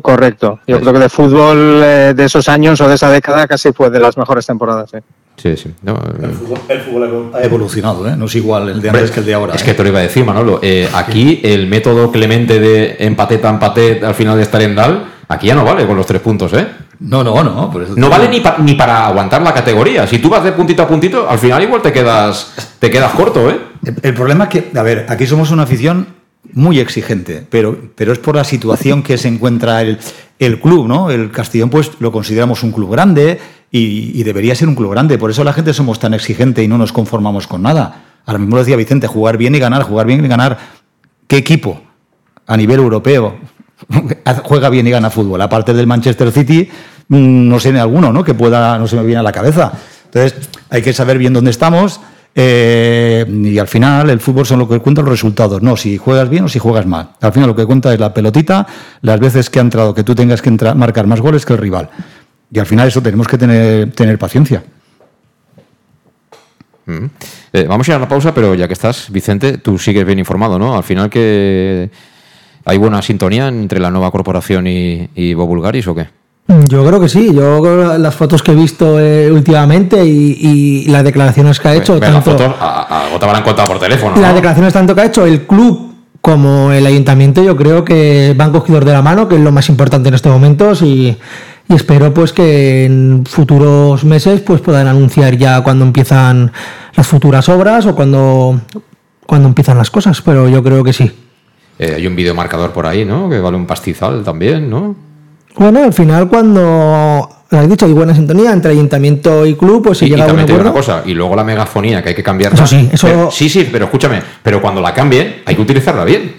Correcto. Yo creo que de fútbol eh, de esos años o de esa década casi fue de las mejores temporadas. sí. Sí, sí. No, El fútbol, el fútbol ha evolucionado, ¿eh? no es igual el de antes que el de ahora. Es ¿eh? que te lo iba a decir, Manolo. Eh, aquí el método Clemente de empate tan empate al final de estar en Dal, aquí ya no vale con los tres puntos, ¿eh? No, no, no. por eso te No vale ni, pa- ni para aguantar la categoría. Si tú vas de puntito a puntito, al final igual te quedas, te quedas corto, ¿eh? El, el problema es que, a ver, aquí somos una afición muy exigente, pero, pero es por la situación que se encuentra el, el club, ¿no? El Castellón, pues lo consideramos un club grande y, debería ser un club grande. Por eso la gente somos tan exigente y no nos conformamos con nada. Ahora mismo lo decía Vicente, jugar bien y ganar, jugar bien y ganar. ¿Qué equipo a nivel europeo juega bien y gana fútbol? Aparte del Manchester City, mm, no sé en alguno, ¿no? Que pueda, no se me viene a la cabeza. Entonces, hay que saber bien dónde estamos. Eh, y al final el fútbol son lo que cuentan los resultados, no si juegas bien o si juegas mal. Al final lo que cuenta es la pelotita, las veces que ha entrado, que tú tengas que entrar- marcar más goles que el rival. Y al final eso tenemos que tener, tener paciencia. Mm. Eh, vamos a ir a la pausa, pero ya que estás, Vicente, tú sigues bien informado, ¿no? Al final que hay buena sintonía entre la nueva corporación y, y Bobulgaris o qué? Yo creo que sí, yo creo las fotos que he visto eh, últimamente y, y las declaraciones que ha hecho, Ve las tanto, fotos, contado por teléfono, las ¿no? declaraciones tanto que ha hecho el club como el ayuntamiento, yo creo que van cogidos de la mano, que es lo más importante en estos momentos y, y espero pues que en futuros meses pues puedan anunciar ya cuando empiezan las futuras obras o cuando, cuando empiezan las cosas, pero yo creo que sí. Eh, hay un video marcador por ahí, ¿no? Que vale un pastizal también, ¿no? Bueno, al final cuando, lo has dicho, hay buena sintonía entre ayuntamiento y club, pues si y, y llega a un te digo una cosa, y luego la megafonía que hay que cambiarla. Eso sí, eso- Pero- sí, sí, pero escúchame, pero cuando la cambien, hay que utilizarla bien.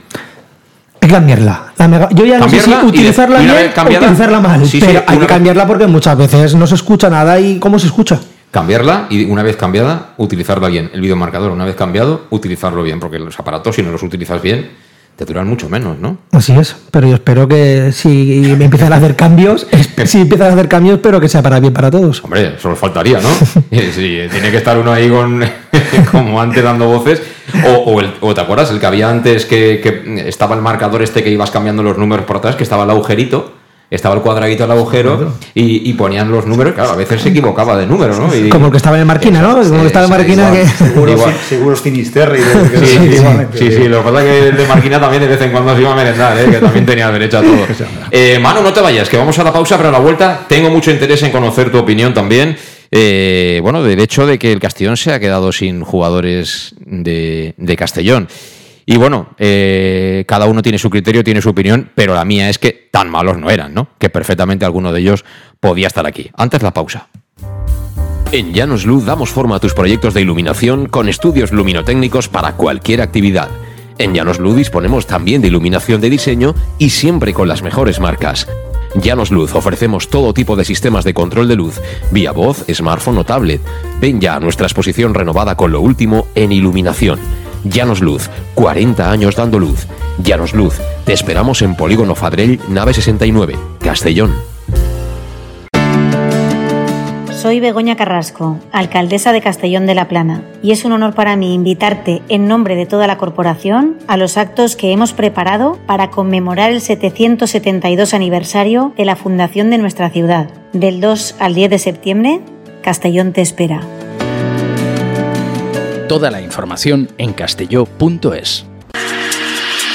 Hay que cambiarla. La mega- Yo ya no sé si y de- utilizarla y una bien o utilizarla mal, Sí, sí, pero hay una que vez- cambiarla porque muchas veces no se escucha nada y cómo se escucha. Cambiarla y una vez cambiada, utilizarla bien. El videomarcador, una vez cambiado, utilizarlo bien, porque los aparatos, si no los utilizas bien, te duran mucho menos, ¿no? Así es, pero yo espero que si me empiezan a hacer cambios, si empiezan a hacer cambios, espero que sea para bien para todos. Hombre, solo faltaría, ¿no? Eh, sí, tiene que estar uno ahí con como antes dando voces. O, o el- o te acuerdas, el que había antes que, que estaba el marcador este que ibas cambiando los números por atrás, que estaba el agujerito, estaba el cuadradito al agujero y, y ponían los números, claro, a veces se equivocaba de número, ¿no? Y- Como el que estaba en Marquina, ¿no? Como el que estaba en Marquina que... Seguros, Igual. seguros Finisterre. y de- Sí, sí, sí, igualmente, sí, sí, lo que pasa es que el de Marquina también de vez en cuando se iba a merendar, ¿eh? que también tenía derecho a todo. Eh, Manu, no te vayas, que vamos a la pausa, pero a la vuelta tengo mucho interés en conocer tu opinión también. eh, bueno, del hecho de que el Castellón se ha quedado sin jugadores de, de Castellón. Y bueno, eh, cada uno tiene su criterio, tiene su opinión, pero la mía es que tan malos no eran, ¿no? Que perfectamente alguno de ellos podía estar aquí. Antes la pausa. En Llanos Luz damos forma a tus proyectos de iluminación con estudios luminotécnicos para cualquier actividad. En Llanos Luz disponemos también de iluminación de diseño y siempre con las mejores marcas. Llanos Luz ofrecemos todo tipo de sistemas de control de luz, vía voz, smartphone o tablet. Ven ya a nuestra exposición renovada con lo último en iluminación. Llanos Luz, 40 años dando luz. Llanos Luz, te esperamos en Polígono Fadrell, nave 69, Castellón. Soy Begoña Carrasco, alcaldesa de Castellón de la Plana, y es un honor para mí invitarte en nombre de toda la corporación a los actos que hemos preparado para conmemorar el 772 aniversario de la fundación de nuestra ciudad. Del 2 al 10 de septiembre, Castellón te espera. Toda la información en castelló.es.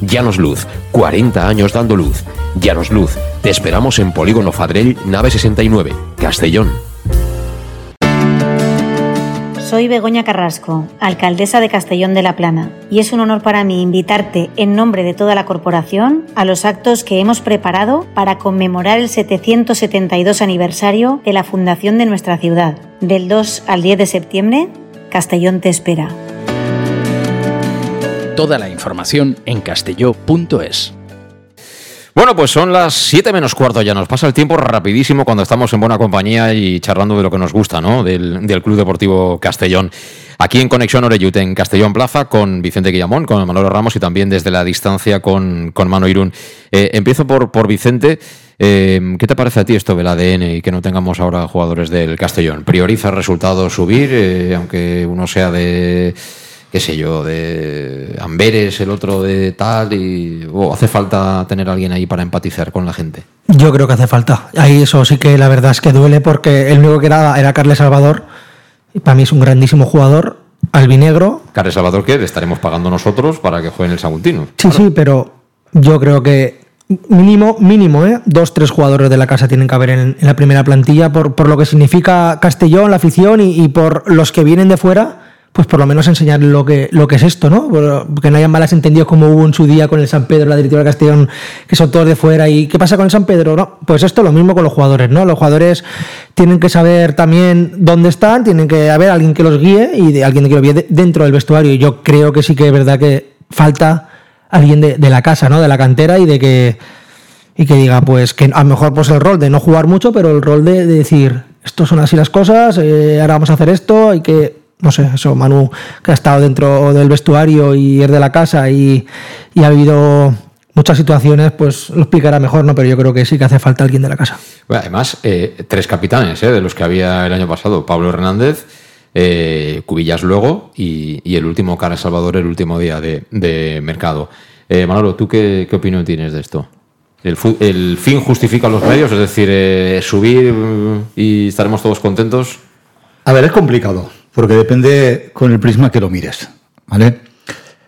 Llanos Luz, 40 años dando luz. Llanos Luz, te esperamos en Polígono Fadrell, nave 69, Castellón. Soy Begoña Carrasco, alcaldesa de Castellón de la Plana, y es un honor para mí invitarte en nombre de toda la corporación a los actos que hemos preparado para conmemorar el 772 aniversario de la fundación de nuestra ciudad. Del 2 al 10 de septiembre, Castellón te espera. Toda la información en castelló.es. Bueno, pues son las 7 menos cuarto, ya nos pasa el tiempo rapidísimo cuando estamos en buena compañía y charlando de lo que nos gusta, ¿no? Del, Club Deportivo Castellón. Aquí en Conexión Oreyut, en Castellón Plaza, con Vicente Guillamón, con Manolo Ramos y también desde la distancia con, Mano Irún. Eh, empiezo por, por Vicente. Eh, ¿Qué te parece a ti esto del ADN y que no tengamos ahora jugadores del Castellón? ¿Prioriza resultados subir, eh, aunque uno sea de qué sé yo, de Amberes, el otro de tal, y o hace falta tener a alguien ahí para empatizar con la gente. Yo creo que hace falta. Ahí eso sí que la verdad es que duele porque el único que era era Carles Salvador. Y para mí es un grandísimo jugador, albinegro. Carles Salvador, que le estaremos pagando nosotros para que juegue en el Saguntino. Sí, sí, pero yo creo que mínimo, mínimo, ¿eh? Dos, tres jugadores de la casa tienen que haber en, en la primera plantilla por, por, lo que significa Castellón, la afición y, y por los que vienen de fuera pues por lo menos enseñar lo que, lo que es esto, ¿no? Porque no hayan malas entendidos como hubo en su día con el San Pedro, la directiva de Castellón, que son todos de fuera. ¿Y qué pasa con el San Pedro? No, pues esto lo mismo con los jugadores, ¿no? Los jugadores tienen que saber también dónde están, tienen que haber alguien que los guíe y de alguien que los guíe dentro del vestuario. Y yo creo que sí que es verdad que falta alguien de, de la casa, ¿no? De la cantera y de que y que diga, pues, que a lo mejor pues el rol de no jugar mucho, pero el rol de, de decir, esto son así las cosas, eh, ahora vamos a hacer esto, hay que no sé, eso, Manu, que ha estado dentro del vestuario y es de la casa y, y, ha habido muchas situaciones, pues lo explicará mejor, ¿no? Pero yo creo que sí que hace falta alguien de la casa. Bueno, además, eh, tres capitanes, ¿eh? De los que había el año pasado, Pablo Hernández, eh, Cubillas luego y, y, el último Cara Salvador el último día de, de mercado. Eh, Manolo, ¿tú qué, qué, opinión tienes de esto? El, el, fin justifica los medios? Es decir, eh, subir y estaremos todos contentos. A ver, es complicado porque depende con el prisma que lo mires, ¿vale?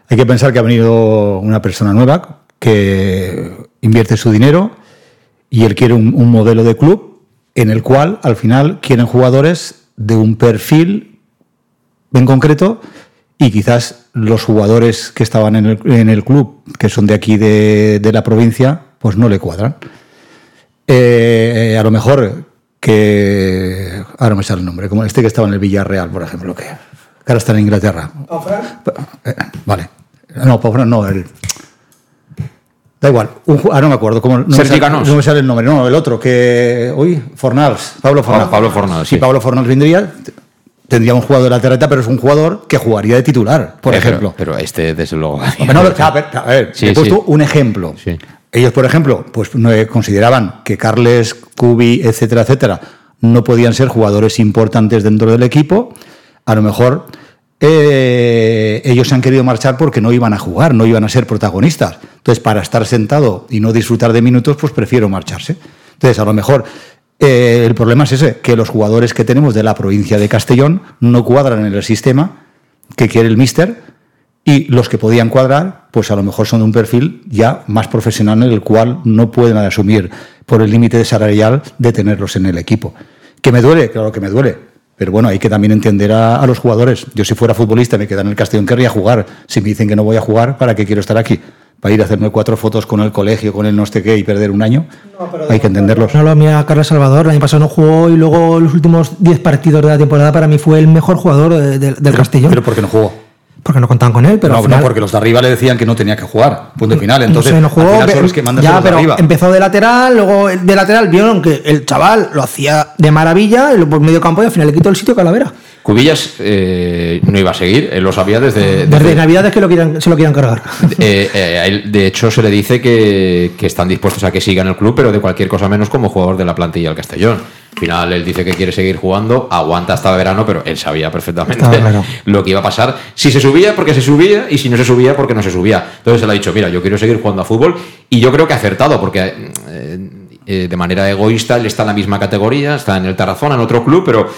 Hay que pensar que ha venido una persona nueva que invierte su dinero y él quiere un, modelo de club en el cual al final quieren jugadores de un perfil en concreto y quizás los jugadores que estaban en el, en el club, que son de aquí de, de, la provincia, pues no le cuadran. Eh, a lo mejor que ahora me sale el nombre, como este que estaba en el Villarreal, por ejemplo, que, que ahora está en Inglaterra. Eh, vale. No, Paufran no, el. Da igual, un, ahora no me acuerdo cómo. No, sale, no me sale el nombre, no, el otro, que. Uy, Fornals, Pablo Fornals. Pablo Fornals. Sí, Pablo Fornals vendría. Tendría un jugador de lateral, pero es un jugador que jugaría de titular, por eh, ejemplo. Pero, este, desde luego. No, a ver, a ver sí, he puesto sí. un ejemplo. Sí. Ellos, por ejemplo, pues consideraban que Carles, Cubi, etcétera, etcétera, no podían ser jugadores importantes dentro del equipo. A lo mejor eh, ellos se han querido marchar porque no iban a jugar, no iban a ser protagonistas. Entonces, para estar sentado y no disfrutar de minutos, pues prefiero marcharse. Entonces, a lo mejor eh, el problema es ese, que los jugadores que tenemos de la provincia de Castellón no cuadran en el sistema que quiere el míster y los que podían cuadrar, pues a lo mejor son de un perfil ya más profesional en el cual no pueden asumir por el límite salarial de tenerlos en el equipo. ¿Que me duele? Claro que me duele. Pero bueno, hay que también entender a, a los jugadores. Yo si fuera futbolista me queda en el Castellón, querría jugar. Si me dicen que no voy a jugar, ¿para qué quiero estar aquí? para ir a hacerme cuatro fotos con el colegio, con el no sé qué y perder un año. No, Hay que entenderlos. No lo mira Carlos Salvador, el año pasado no jugó y luego los últimos 10 partidos de la temporada para mí fue el mejor jugador de, de, del pero, Castellón. Pero ¿por qué no jugó? Porque no contaban con él, pero. No, final... no, porque los de arriba le decían que no tenía que jugar. Punto final. Entonces, no, sé, no jugó, al son los que mandan ya, los de pero arriba. empezó de lateral, luego de lateral vieron que el chaval lo hacía de maravilla, por medio campo y al final le quitó el sitio a Calavera. Cubillas eh, no iba a seguir, él lo sabía desde. Desde, desde Navidades que lo quieran, se lo quieran cargar. Eh, eh, de hecho, se le dice que, que, están dispuestos a que siga en el club, pero de cualquier cosa menos como jugador de la plantilla del Castellón. Al final, él dice que quiere seguir jugando, aguanta hasta verano, pero él sabía perfectamente lo que iba a pasar. Si se subía, porque se subía, y si no se subía, porque no se subía. Entonces él ha dicho: Mira, yo quiero seguir jugando a fútbol, y yo creo que ha acertado, porque eh, de manera egoísta él está en la misma categoría, está en el Tarazona, en otro club, pero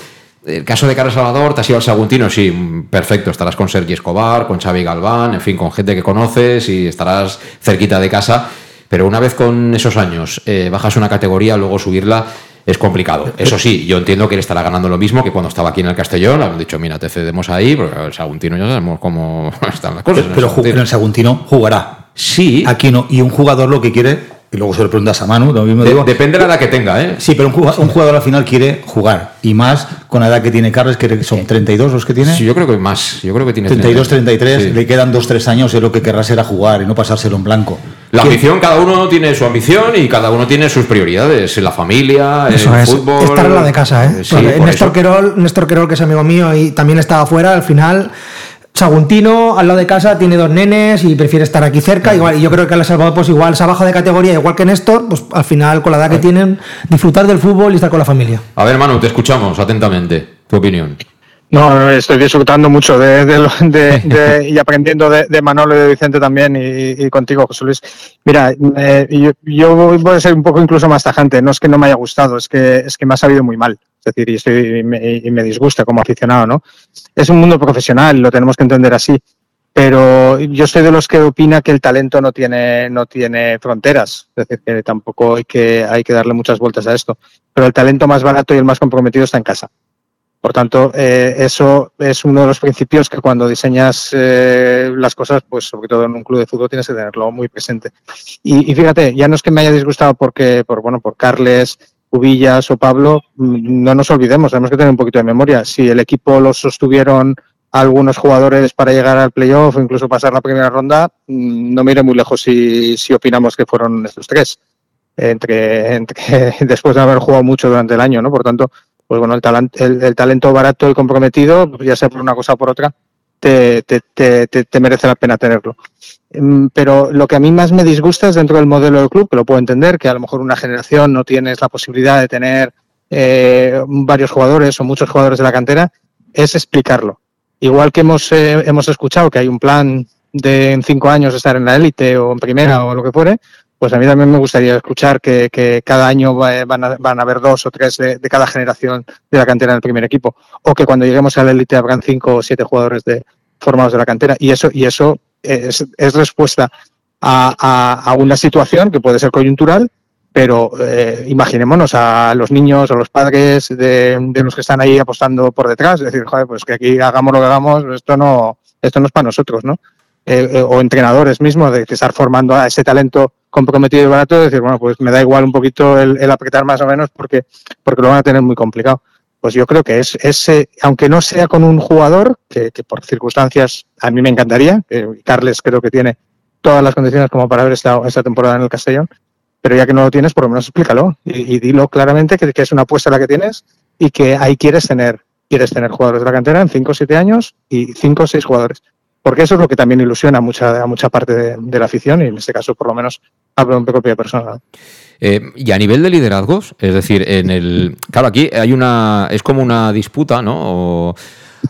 el caso de Carlos Salvador, te has ido al Saguntino, sí, perfecto, estarás con Sergi Escobar, con Xavi Galván, en fin, con gente que conoces y estarás cerquita de casa, pero una vez con esos años eh, bajas una categoría, luego subirla es complicado. Eso sí, yo entiendo que él estará ganando lo mismo que cuando estaba aquí en el Castellón, han dicho, mira, te cedemos ahí, porque el Saguntino ya sabemos cómo están las cosas. Pero, pero en el Saguntino jugará. Sí. Aquí no. Y un jugador lo que quiere y luego se lo preguntas a Manu, lo mismo digo. Depende de la edad que tenga, ¿eh? Sí, pero un jugador, un jugador, al final quiere jugar. Y más con la edad que tiene Carles, que son 32 los que tiene. Sí, yo creo que más. Yo creo que tiene 32, 33. Le quedan 2-3 años y lo que querrá será jugar y no pasárselo en blanco. La ambición, cada uno tiene su ambición y cada uno tiene sus prioridades. La familia, el fútbol. Estar en la de casa, ¿eh? Sí, Néstor, Querol, Néstor Querol, que es amigo mío y también estaba afuera, al final Saguntino, al lado de casa, tiene dos nenes y prefiere estar aquí cerca. Igual, y yo creo que al Salvador, pues igual se ha bajado de categoría, igual que Néstor, pues al final, con la edad que tienen, disfrutar del fútbol y estar con la familia. A ver, Manu, te escuchamos atentamente. Tu opinión. No, estoy disfrutando mucho de, de, y aprendiendo de, Manolo y de Vicente también y, contigo, José Luis. Mira, yo, yo, voy a ser un poco incluso más tajante. No es que no me haya gustado, es que, es que me ha sabido muy mal. Es decir, y, estoy, y, me, disgusta como aficionado, ¿no? Es un mundo profesional, lo tenemos que entender así. Pero yo soy de los que opina que el talento no tiene, no tiene fronteras. Es decir, que tampoco hay que, hay que darle muchas vueltas a esto. Pero el talento más barato y el más comprometido está en casa. Por tanto, eh, eso es uno de los principios que cuando diseñas eh, las cosas, pues sobre todo en un club de fútbol tienes que tenerlo muy presente. Y, y, fíjate, ya no es que me haya disgustado porque, por bueno, por Carles, Cubillas o Pablo, mm, no nos olvidemos, tenemos que tener un poquito de memoria. Si el equipo los sostuvieron algunos jugadores para llegar al playoff incluso pasar la primera ronda, mm, no mire muy lejos si, si opinamos que fueron estos tres. Entre, entre, después de haber jugado mucho durante el año, ¿no? Por tanto, pues bueno, el, el, talento barato y comprometido, ya sea por una cosa o por otra, te, merece la pena tenerlo. Mm, pero lo que a mí más me disgusta es dentro del modelo del club, que lo puedo entender, que a lo mejor una generación no tienes la posibilidad de tener eh, varios jugadores o muchos jugadores de la cantera, es explicarlo. Igual que hemos, eh, hemos escuchado que hay un plan de en cinco años estar en la élite o en primera o lo que fuere, pues a mí también me gustaría escuchar que, cada año van a, van a haber dos o tres de, de, cada generación de la cantera en el primer equipo, o que cuando lleguemos a la élite habrán cinco o siete jugadores de, formados de la cantera. Y eso, y eso es, es respuesta a, una situación que puede ser coyuntural, pero eh, imaginémonos a los niños, a los padres de, de, los que están ahí apostando por detrás, decir, joder, pues que aquí hagamos lo que hagamos, esto no, esto no es para nosotros, ¿no? Eh, eh, o entrenadores mismos de estar formando a ese talento comprometido y barato, decir, bueno, pues me da igual un poquito el, el apretar más o menos porque, porque lo van a tener muy complicado pues yo creo que es ese, aunque no sea con un jugador, que, por circunstancias a mí me encantaría, que Carles creo que tiene todas las condiciones como para haber estado esta temporada en el Castellón, pero ya que no lo tienes, por lo menos explícalo y, dilo claramente que, que, es una apuesta la que tienes y que ahí quieres tener, quieres tener jugadores de la cantera en 5 o 7 años y 5 o 6 jugadores. Porque eso es lo que también ilusiona a mucha, a mucha parte de, de la afición y en este caso por lo menos en propia persona. Eh, y a nivel de liderazgos, es decir, en el. Claro, aquí hay una. Es como una disputa, ¿no? O,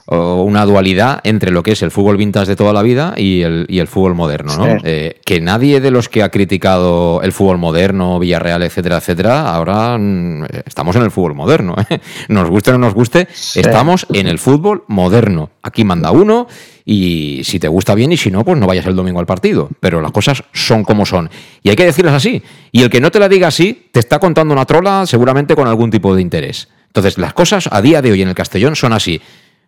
o una dualidad entre lo que es el fútbol vintage de toda la vida y el, y el fútbol moderno, ¿no? Sí. Eh, que nadie de los que ha criticado el fútbol moderno, Villarreal, etcétera, etcétera, ahora mm, estamos en el fútbol moderno. ¿eh? Nos guste o no nos guste, sí. estamos en el fútbol moderno. Aquí manda uno y si te gusta bien y si no, pues no vayas el domingo al partido. Pero las cosas son como son. Y hay que decirlas así. Y el que no te la diga así, te está contando una trola seguramente con algún tipo de interés. Entonces, las cosas a día de hoy en el Castellón son así.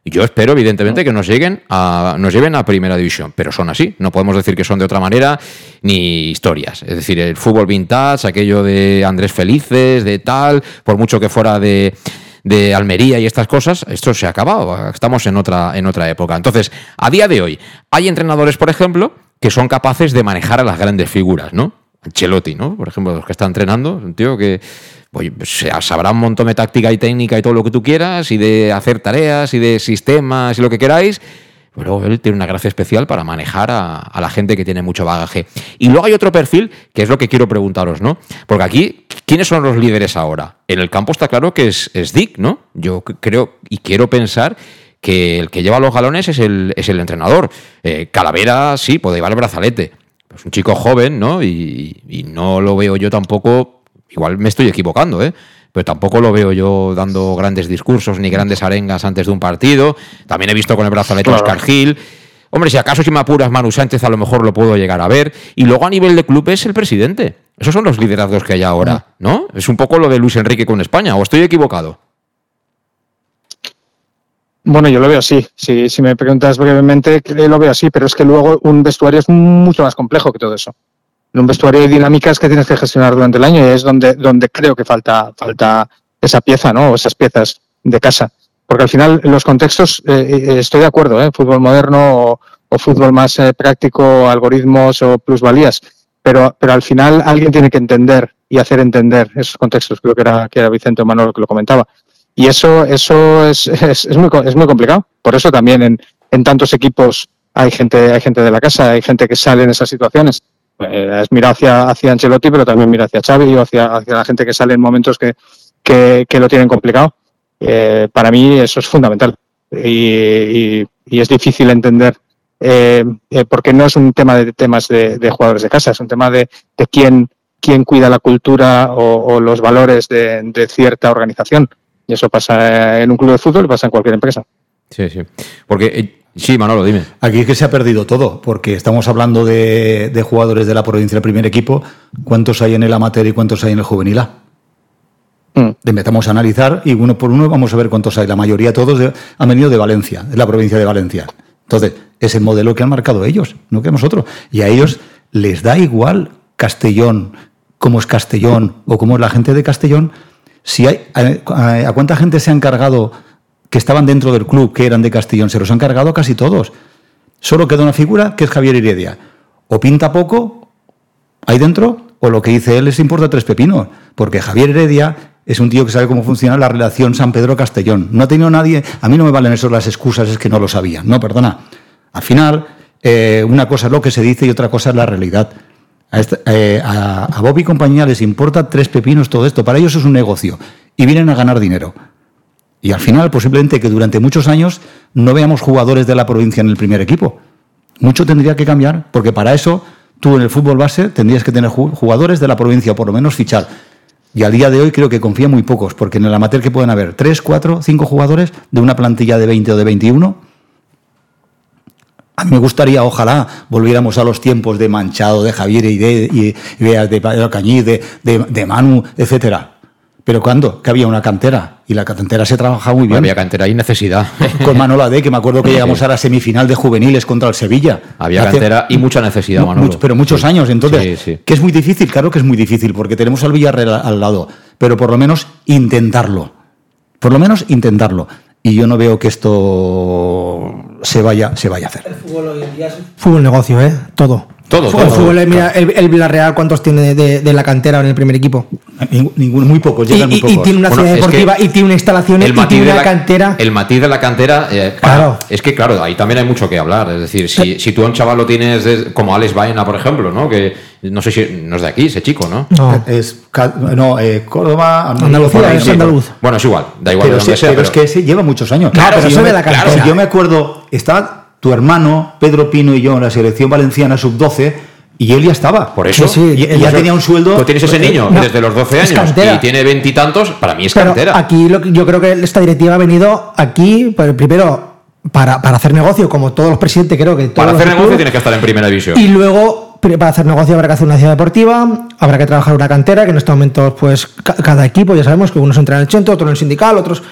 Yo espero, evidentemente, que nos lleguen a, nos lleven a primera división, pero son así. No podemos decir que son de otra manera ni historias. Es decir, el fútbol vintage, aquello de Andrés Felices, de tal, por mucho que fuera de, de Almería y estas cosas, esto se ha acabado. Estamos en otra, en otra época. Entonces, a día de hoy, hay entrenadores, por ejemplo, que son capaces de manejar a las grandes figuras, ¿no? Ancelotti, ¿no? Por ejemplo, los que está entrenando, un tío que pues, sabrá un montón de táctica y técnica y todo lo que tú quieras, y de hacer tareas y de sistemas y lo que queráis, pero él tiene una gracia especial para manejar a, la gente que tiene mucho bagaje. Y luego hay otro perfil, que es lo que quiero preguntaros, ¿no? Porque aquí, ¿quiénes son los líderes ahora? En el campo está claro que es, Dick, ¿no? Yo creo y quiero pensar que el que lleva los galones es el, es el entrenador. Eh, Calavera sí, puede llevar el brazalete. Es un chico joven, ¿no? Y, no lo veo yo tampoco. Igual me estoy equivocando, ¿eh? pero tampoco lo veo yo dando grandes discursos ni grandes arengas antes de un partido. También he visto con el brazalete a Oscar Gil. Hombre, si acaso si me apuras Manu Sánchez, a lo mejor lo puedo llegar a ver. Y luego a nivel de club es el presidente. Esos son los liderazgos que hay ahora, ¿no? Es un poco lo de Luis Enrique con España, ¿o estoy equivocado? Bueno, yo lo veo así. Si, si me preguntas brevemente, lo veo así, pero es que luego un vestuario es mucho más complejo que todo eso. Un vestuario hay dinámicas que tienes que gestionar durante el año y es donde, donde creo que falta, falta esa pieza, ¿no? O esas piezas de casa. Porque al final, los contextos, eh, eh, estoy de acuerdo, ¿eh? Fútbol moderno o, fútbol más eh, práctico, algoritmos o plusvalías. Pero, pero al final alguien tiene que entender y hacer entender esos contextos. Creo que era, que era Vicente Manolo que lo comentaba. Y eso, eso es, es, es, muy, es muy complicado. Por eso también en, en tantos equipos hay gente, hay gente de la casa, hay gente que sale en esas situaciones. Eh, es mirar hacia, hacia Ancelotti, pero también mira hacia Xavi o hacia, hacia la gente que sale en momentos que, que, lo tienen complicado. Eh, para mí eso es fundamental. Y, y, es difícil entender eh, eh, porque no es un tema de temas de, de, jugadores de casa, es un tema de, de quién, quién cuida la cultura o, o los valores de, de, cierta organización. Y eso pasa en un club de fútbol y pasa en cualquier empresa. Sí, sí. Porque, eh, sí, Manolo, dime. Aquí es que se ha perdido todo, porque estamos hablando de, de jugadores de la provincia del primer equipo. ¿Cuántos hay en el amateur y cuántos hay en el juvenil A? Mm. Metamos a analizar y uno por uno vamos a ver cuántos hay. La mayoría, todos, de, han venido de Valencia, de la provincia de Valencia. Entonces, es el modelo que han marcado ellos, no que nosotros. Y a ellos les da igual Castellón, cómo es Castellón o cómo es la gente de Castellón. Si hay, a, a, cuánta gente se han cargado que estaban dentro del club, que eran de Castellón, se los han cargado casi todos. Solo queda una figura que es Javier Heredia. O pinta poco ahí dentro, o lo que dice él les importa tres pepinos. Porque Javier Heredia es un tío que sabe cómo funciona la relación San Pedro-Castellón. No ha tenido nadie, a mí no me valen eso las excusas, es que no lo sabía. No, perdona. Al final, eh, una cosa es lo que se dice y otra cosa es la realidad. A, este, eh, a, a Bobby y compañía les importa tres pepinos todo esto. Para ellos es un negocio y vienen a ganar dinero. Y al final, posiblemente que durante muchos años no veamos jugadores de la provincia en el primer equipo. Mucho tendría que cambiar, porque para eso tú en el fútbol base tendrías que tener jugadores de la provincia, o por lo menos fichar. Y al día de hoy creo que confía muy pocos, porque en el amateur que pueden haber 3, 4, 5 jugadores de una plantilla de 20 o de 21. A mí me gustaría, ojalá, volviéramos a los tiempos de Manchado, de Javier y de, y, de, de, de Manu, etcétera. Pero ¿cuándo? Que había una cantera. Y la cantera se trabaja muy bien. Había cantera y necesidad. Con Manolo D, que me acuerdo que llegamos a la semifinal de juveniles contra el Sevilla. Había Hace, cantera y mucha necesidad, Manolo. Mucho, pero muchos sí. años. Entonces, sí, sí. que es muy difícil, claro que es muy difícil, porque tenemos al Villarreal al lado. Pero por lo menos intentarlo. Por lo menos intentarlo. Y yo no veo que esto se vaya, se vaya a hacer. El fútbol hoy en día es fútbol negocio, ¿eh? Todo. Todo, todo, el fútbol, todo. Mira, el, el, Villarreal, ¿cuántos tiene de, de, la cantera en el primer equipo? Ninguno, muy pocos, llegan y, muy pocos. Y tiene una ciudad bueno, deportiva es que y tiene una instalación y tiene una la, cantera. El matiz de la cantera, eh, para, claro. es que claro, ahí también hay mucho que hablar. Es decir, si, eh. si tú a un chaval lo tienes de, como Alex Baena, por ejemplo, ¿no? Que no sé si no es de aquí, ese chico, ¿no? No, es no, eh, Córdoba, Andalucía, es andaluz. Bueno, es igual, da igual pero de sí, sea. Pero, pero, es que ese lleva muchos años. Claro, pero si eso me, de la cantera. Claro, si yo me acuerdo, está tu hermano Pedro Pino y yo en la selección valenciana sub-12 y él ya estaba. Por eso. Sí, sí, y ya tenía un sueldo. Tú tienes ese niño no, desde los 12 años y tiene veintitantos, para mí es Pero cantera. Aquí lo, yo creo que esta directiva ha venido aquí, pues, primero, para, para hacer negocio, como todos los presidentes, creo que. Para hacer negocio tienes que estar en primera división. Y luego, para hacer negocio habrá que hacer una ciudad deportiva, habrá que trabajar una cantera, que en estos momentos, pues, cada equipo, ya sabemos que unos entran en el centro, otros en el sindical, otros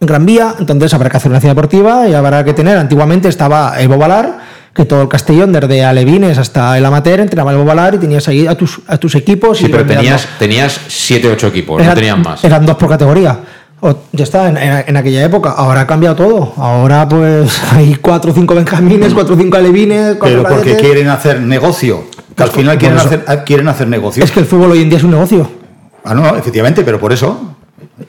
Gran Vía, entonces habrá que hacer una ciudad deportiva y habrá que tener. Antiguamente estaba Evo Valar que todo el Castellón, desde Alevines hasta el Amateur, entrenaba el Bobalar y tenías ahí a tus, a tus equipos. Sí, pero tenías, tenías siete, ocho equipos, no tenían más. Eran dos por categoría. O, ya está, en, en, en, aquella época. Ahora ha cambiado todo. Ahora, pues, hay cuatro o cinco benjamines, cuatro o cinco alevines. Pero porque cadetes. quieren hacer negocio. Que al final quieren, hacer, quieren hacer negocio. Es que el fútbol hoy en día es un negocio. Ah, no, efectivamente, pero por eso.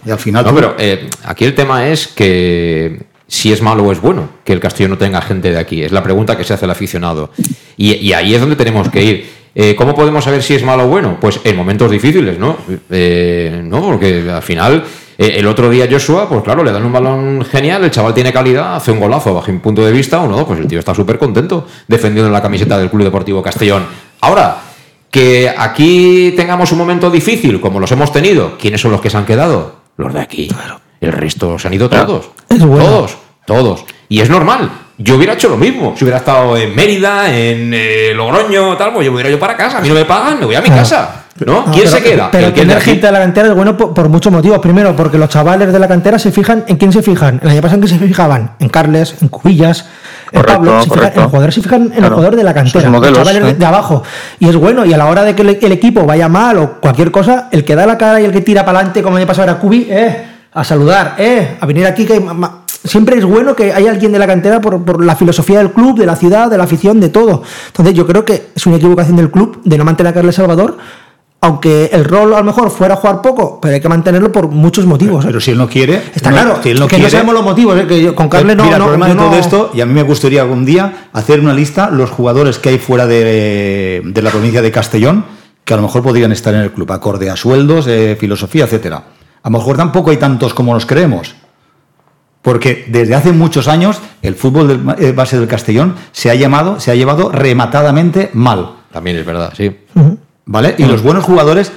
Y al final. No, tú... pero eh, aquí el tema es que si es malo o es bueno que el Castillo no tenga gente de aquí. Es la pregunta que se hace el aficionado. Y, y ahí es donde tenemos que ir. Eh, ¿Cómo podemos saber si es malo o bueno? Pues en momentos difíciles, ¿no? Eh, no, porque al final, el otro día Joshua, pues claro, le dan un balón genial, el chaval tiene calidad, hace un golazo bajo mi punto de vista, o no, pues el tío está súper contento defendiendo la camiseta del Club Deportivo Castellón. Ahora, Que aquí tengamos un momento difícil, como los hemos tenido. ¿Quiénes son los que se han quedado? Los de aquí. El resto se han ido todos. Todos, todos. Y es normal. Yo hubiera hecho lo mismo. Si hubiera estado en Mérida, en eh, Logroño, tal, pues yo me hubiera ido para casa. A mí no me pagan, me voy a mi casa. ¿No? ¿Quién pero, se queda? Pero que tener aquí. gente de la cantera es bueno por, por muchos motivos. Primero, porque los chavales de la cantera se fijan en quién se fijan. El año pasado en quién se fijaban. En Carles, en Cubillas, Correcto, Pablo. Se fijan, correcto. en los jugadores se fijan en Claro. los jugadores de la cantera. Modelos, los chavales de, ¿eh? de abajo. Y es bueno. Y a la hora de que el, el equipo vaya mal o cualquier cosa, el que da la cara y el que tira para adelante, como el año pasado era Cubi, eh, a saludar, eh, a venir aquí que Siempre es bueno que haya alguien de la cantera por, por la filosofía del club, de la ciudad, de la afición, de todo. Entonces yo creo que es una equivocación del club de no mantener a Carles Salvador, aunque el rol a lo mejor fuera jugar poco, pero hay que mantenerlo por muchos motivos. Pero si él no quiere. Está no- claro, si él no que quiere, no sabemos los motivos, ¿eh? que yo- con Carles no, Mira, no, el problema yo de todo esto, y a mí me gustaría algún día hacer una lista los jugadores que hay fuera de, de la provincia de Castellón, que a lo mejor podrían estar en el club, acorde a sueldos, eh, filosofía, etcétera. A lo mejor tampoco hay tantos como nos creemos. Porque desde hace muchos años el fútbol del eh, base del Castellón se ha llamado, se ha llevado rematadamente mal. También es verdad, sí. ¿Vale? Y los buenos jugadores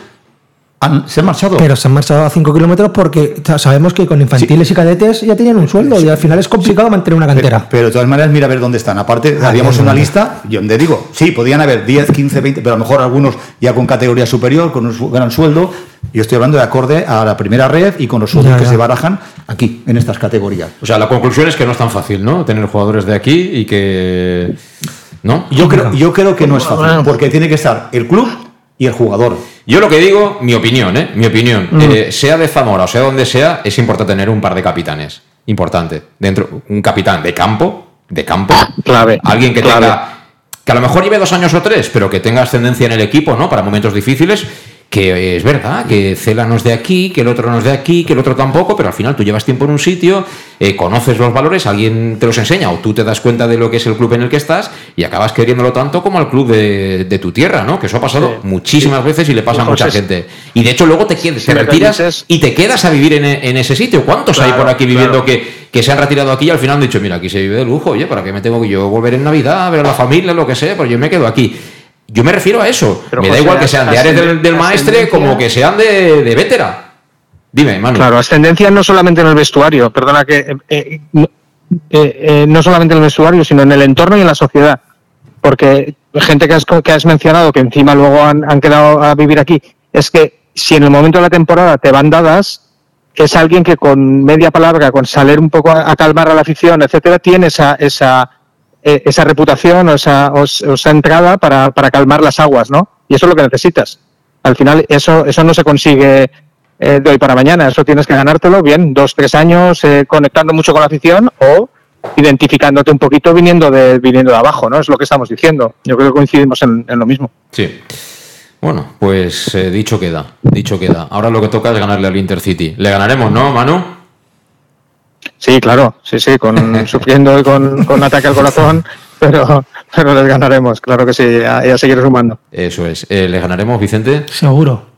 han- se han marchado. Pero se han marchado a 5 kilómetros porque sabemos que con infantiles y cadetes ya tenían un sueldo y al final es complicado mantener una cantera. Pero, pero de todas maneras, mira a ver dónde están. Aparte, Ah, haríamos bien, una bien. lista, yo donde digo, sí, podían haber 10, 15, 20, pero a lo mejor algunos ya con categoría superior, con un su- gran sueldo. Yo estoy hablando de acorde a la primera red y con los sueldos Ya, que ya. se barajan aquí, en estas categorías. O sea, la conclusión es que no es tan fácil, ¿no? Tener jugadores de aquí y que. ¿No? Yo creo, yo creo que no es fácil, porque tiene que estar el club y el jugador. Yo lo que digo, mi opinión, ¿eh? Mi opinión. Mm. eh, sea de Zamora o sea donde sea, es importante tener un par de capitanes. Importante. Dentro, un capitán de campo, de campo. Clave. Alguien que clave. tenga. Que a lo mejor lleve dos años o tres, pero que tenga ascendencia en el equipo, ¿no? Para momentos difíciles. Que es verdad, que Cela no es de aquí, que el otro no es de aquí, que el otro tampoco, pero al final tú llevas tiempo en un sitio, eh, conoces los valores, alguien te los enseña o tú te das cuenta de lo que es el club en el que estás y acabas queriéndolo tanto como al club de, de tu tierra, ¿no? Que eso ha pasado muchísimas veces y le pasa a mucha gente. Y de hecho luego te, quedas, si te retiras permites- y te quedas a vivir en, en ese sitio. ¿Cuántos hay por aquí viviendo claro. que, que se han retirado aquí y al final han dicho, mira, aquí se vive de lujo, oye, ¿para qué me tengo que yo volver en Navidad, a ver a la familia, lo que sea? Pues yo me quedo aquí. Yo me refiero a eso. Pero, me da José, igual que sean de Ares del, del Maestre como que sean de, de Vétera. Dime, Manu. Claro, ascendencia no solamente en el vestuario, perdona que eh, eh, no, eh, eh, no solamente en el vestuario, sino en el entorno y en la sociedad. Porque gente que has, que has mencionado, que encima luego han, han quedado a vivir aquí, es que si en el momento de la temporada te van dadas, es alguien que con media palabra, con salir un poco a, a calmar a la afición, etcétera, tiene esa, esa, eh, esa reputación o esa, entrada para, para calmar las aguas, ¿no? Y eso es lo que necesitas. Al final, eso, eso no se consigue eh, de hoy para mañana. Eso tienes que ganártelo bien, dos, tres años eh, conectando mucho con la afición o identificándote un poquito viniendo de, viniendo de abajo, ¿no? Es lo que estamos diciendo. Yo creo que coincidimos en, en lo mismo. Sí. Bueno, pues eh, dicho queda, dicho queda. Ahora lo que toca es ganarle al Intercity. Le ganaremos, ¿no, Manu? Sí, claro, sí, sí, con, sufriendo y con, con ataque al corazón, pero, pero les ganaremos, claro que sí, y a seguir sumando. Eso es. Eh, ¿Le ganaremos, Vicente? Seguro.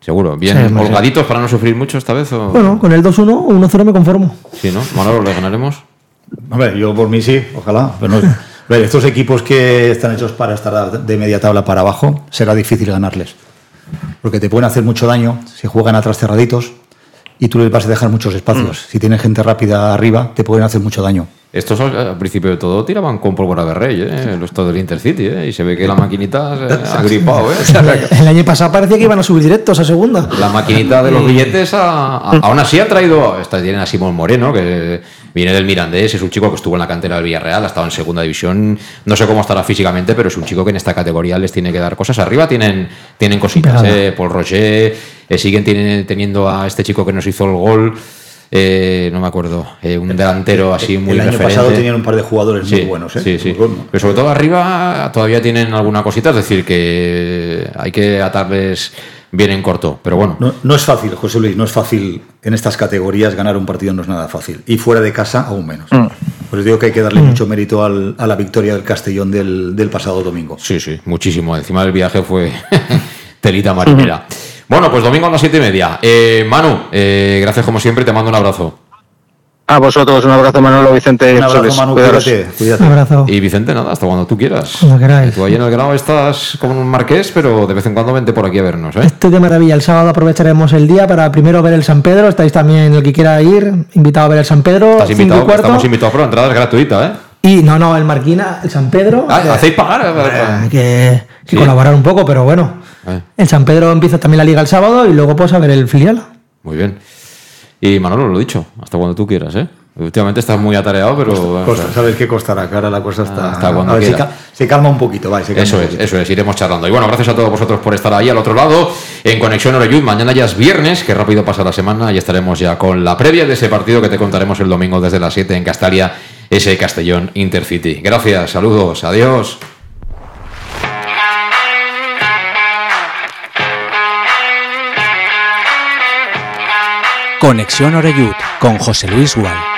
Seguro. ¿Bien Sí, holgaditos para no sufrir mucho esta vez? O... Bueno, con el 2-1 o 1-0 me conformo. Sí, ¿no? Manolo, ¿le ganaremos? Hombre, yo por mí sí, ojalá. Pero no- ver, estos equipos que están hechos para estar de media tabla para abajo, será difícil ganarles. Porque te pueden hacer mucho daño si juegan atrás cerraditos y tú les vas a dejar muchos espacios. Si tienen gente rápida arriba, te pueden hacer mucho daño. Estos al principio de todo tiraban con pólvora de rey, ¿eh? Los del Intercity, ¿eh? Y se ve que la maquinita se ha gripado, ¿eh? El año pasado parecía que iban a subir directos a segunda. La maquinita de los billetes, a- a- aún así ha traído. Esta tienen a Simón Moreno, que viene del Mirandés, es un chico que estuvo en la cantera del Villarreal, ha estado en segunda división. No sé cómo estará físicamente, pero es un chico que en esta categoría les tiene que dar cosas. Arriba tienen, tienen cositas. ¿eh? Paul Roger, eh, siguen tienen- teniendo a este chico que nos hizo el gol. Eh, no me acuerdo, eh, un delantero así muy El año referente. pasado tenían un par de jugadores Sí, muy buenos. ¿eh? sí, sí. Pero sobre todo arriba todavía tienen alguna cosita, es decir, que hay que atarles bien en corto. Pero bueno, No, no es fácil, José Luis, no es fácil en estas categorías ganar un partido, no es nada fácil. Y fuera de casa, aún menos. Mm. Pues digo que hay que darle mucho mérito al- a la victoria del Castellón del, del pasado domingo. sí, sí, muchísimo. Encima del viaje fue telita marinera. Bueno, pues domingo a las siete y media. Eh, Manu, eh, gracias como siempre, te mando un abrazo. A vosotros, un abrazo Manolo, Vicente. Un abrazo, Manu, cuídate, cuídate. Un abrazo. Y Vicente, nada, hasta cuando tú quieras. Cuando queráis. Tú ahí en el grado estás como un marqués, pero de vez en cuando vente por aquí a vernos, ¿eh? Estoy de maravilla. El sábado aprovecharemos el día para primero ver el San Pedro. Estáis también el que quiera ir, invitado a ver el San Pedro. Estás invitado, estamos invitados, pero la entrada es gratuita, ¿eh? Y no, no, el Marquina, el San Pedro. Ah, eh, ¿hacéis pagar? hay que, que Sí. colaborar un poco, pero bueno. Eh, El San Pedro empieza también la liga el sábado y luego a ver el filial. muy bien. Y Manolo, lo dicho, hasta cuando tú quieras, ¿eh? Últimamente estás muy atareado, pero... Costa, ¿Sabes qué costará? Que ahora la cosa está. Hasta cuando a ver, se, calma un poquito, va, se calma Eso es, poquito. eso es, iremos charlando. Y bueno, gracias a todos vosotros por estar ahí al otro lado en Conexión Oreyud. Mañana ya es viernes, que rápido pasa la semana y estaremos ya con la previa de ese partido que te contaremos el domingo desde las 7 en Castalia, ese Castellón Intercity. Gracias, saludos, adiós. Conexión Oreyud con José Luis Gual.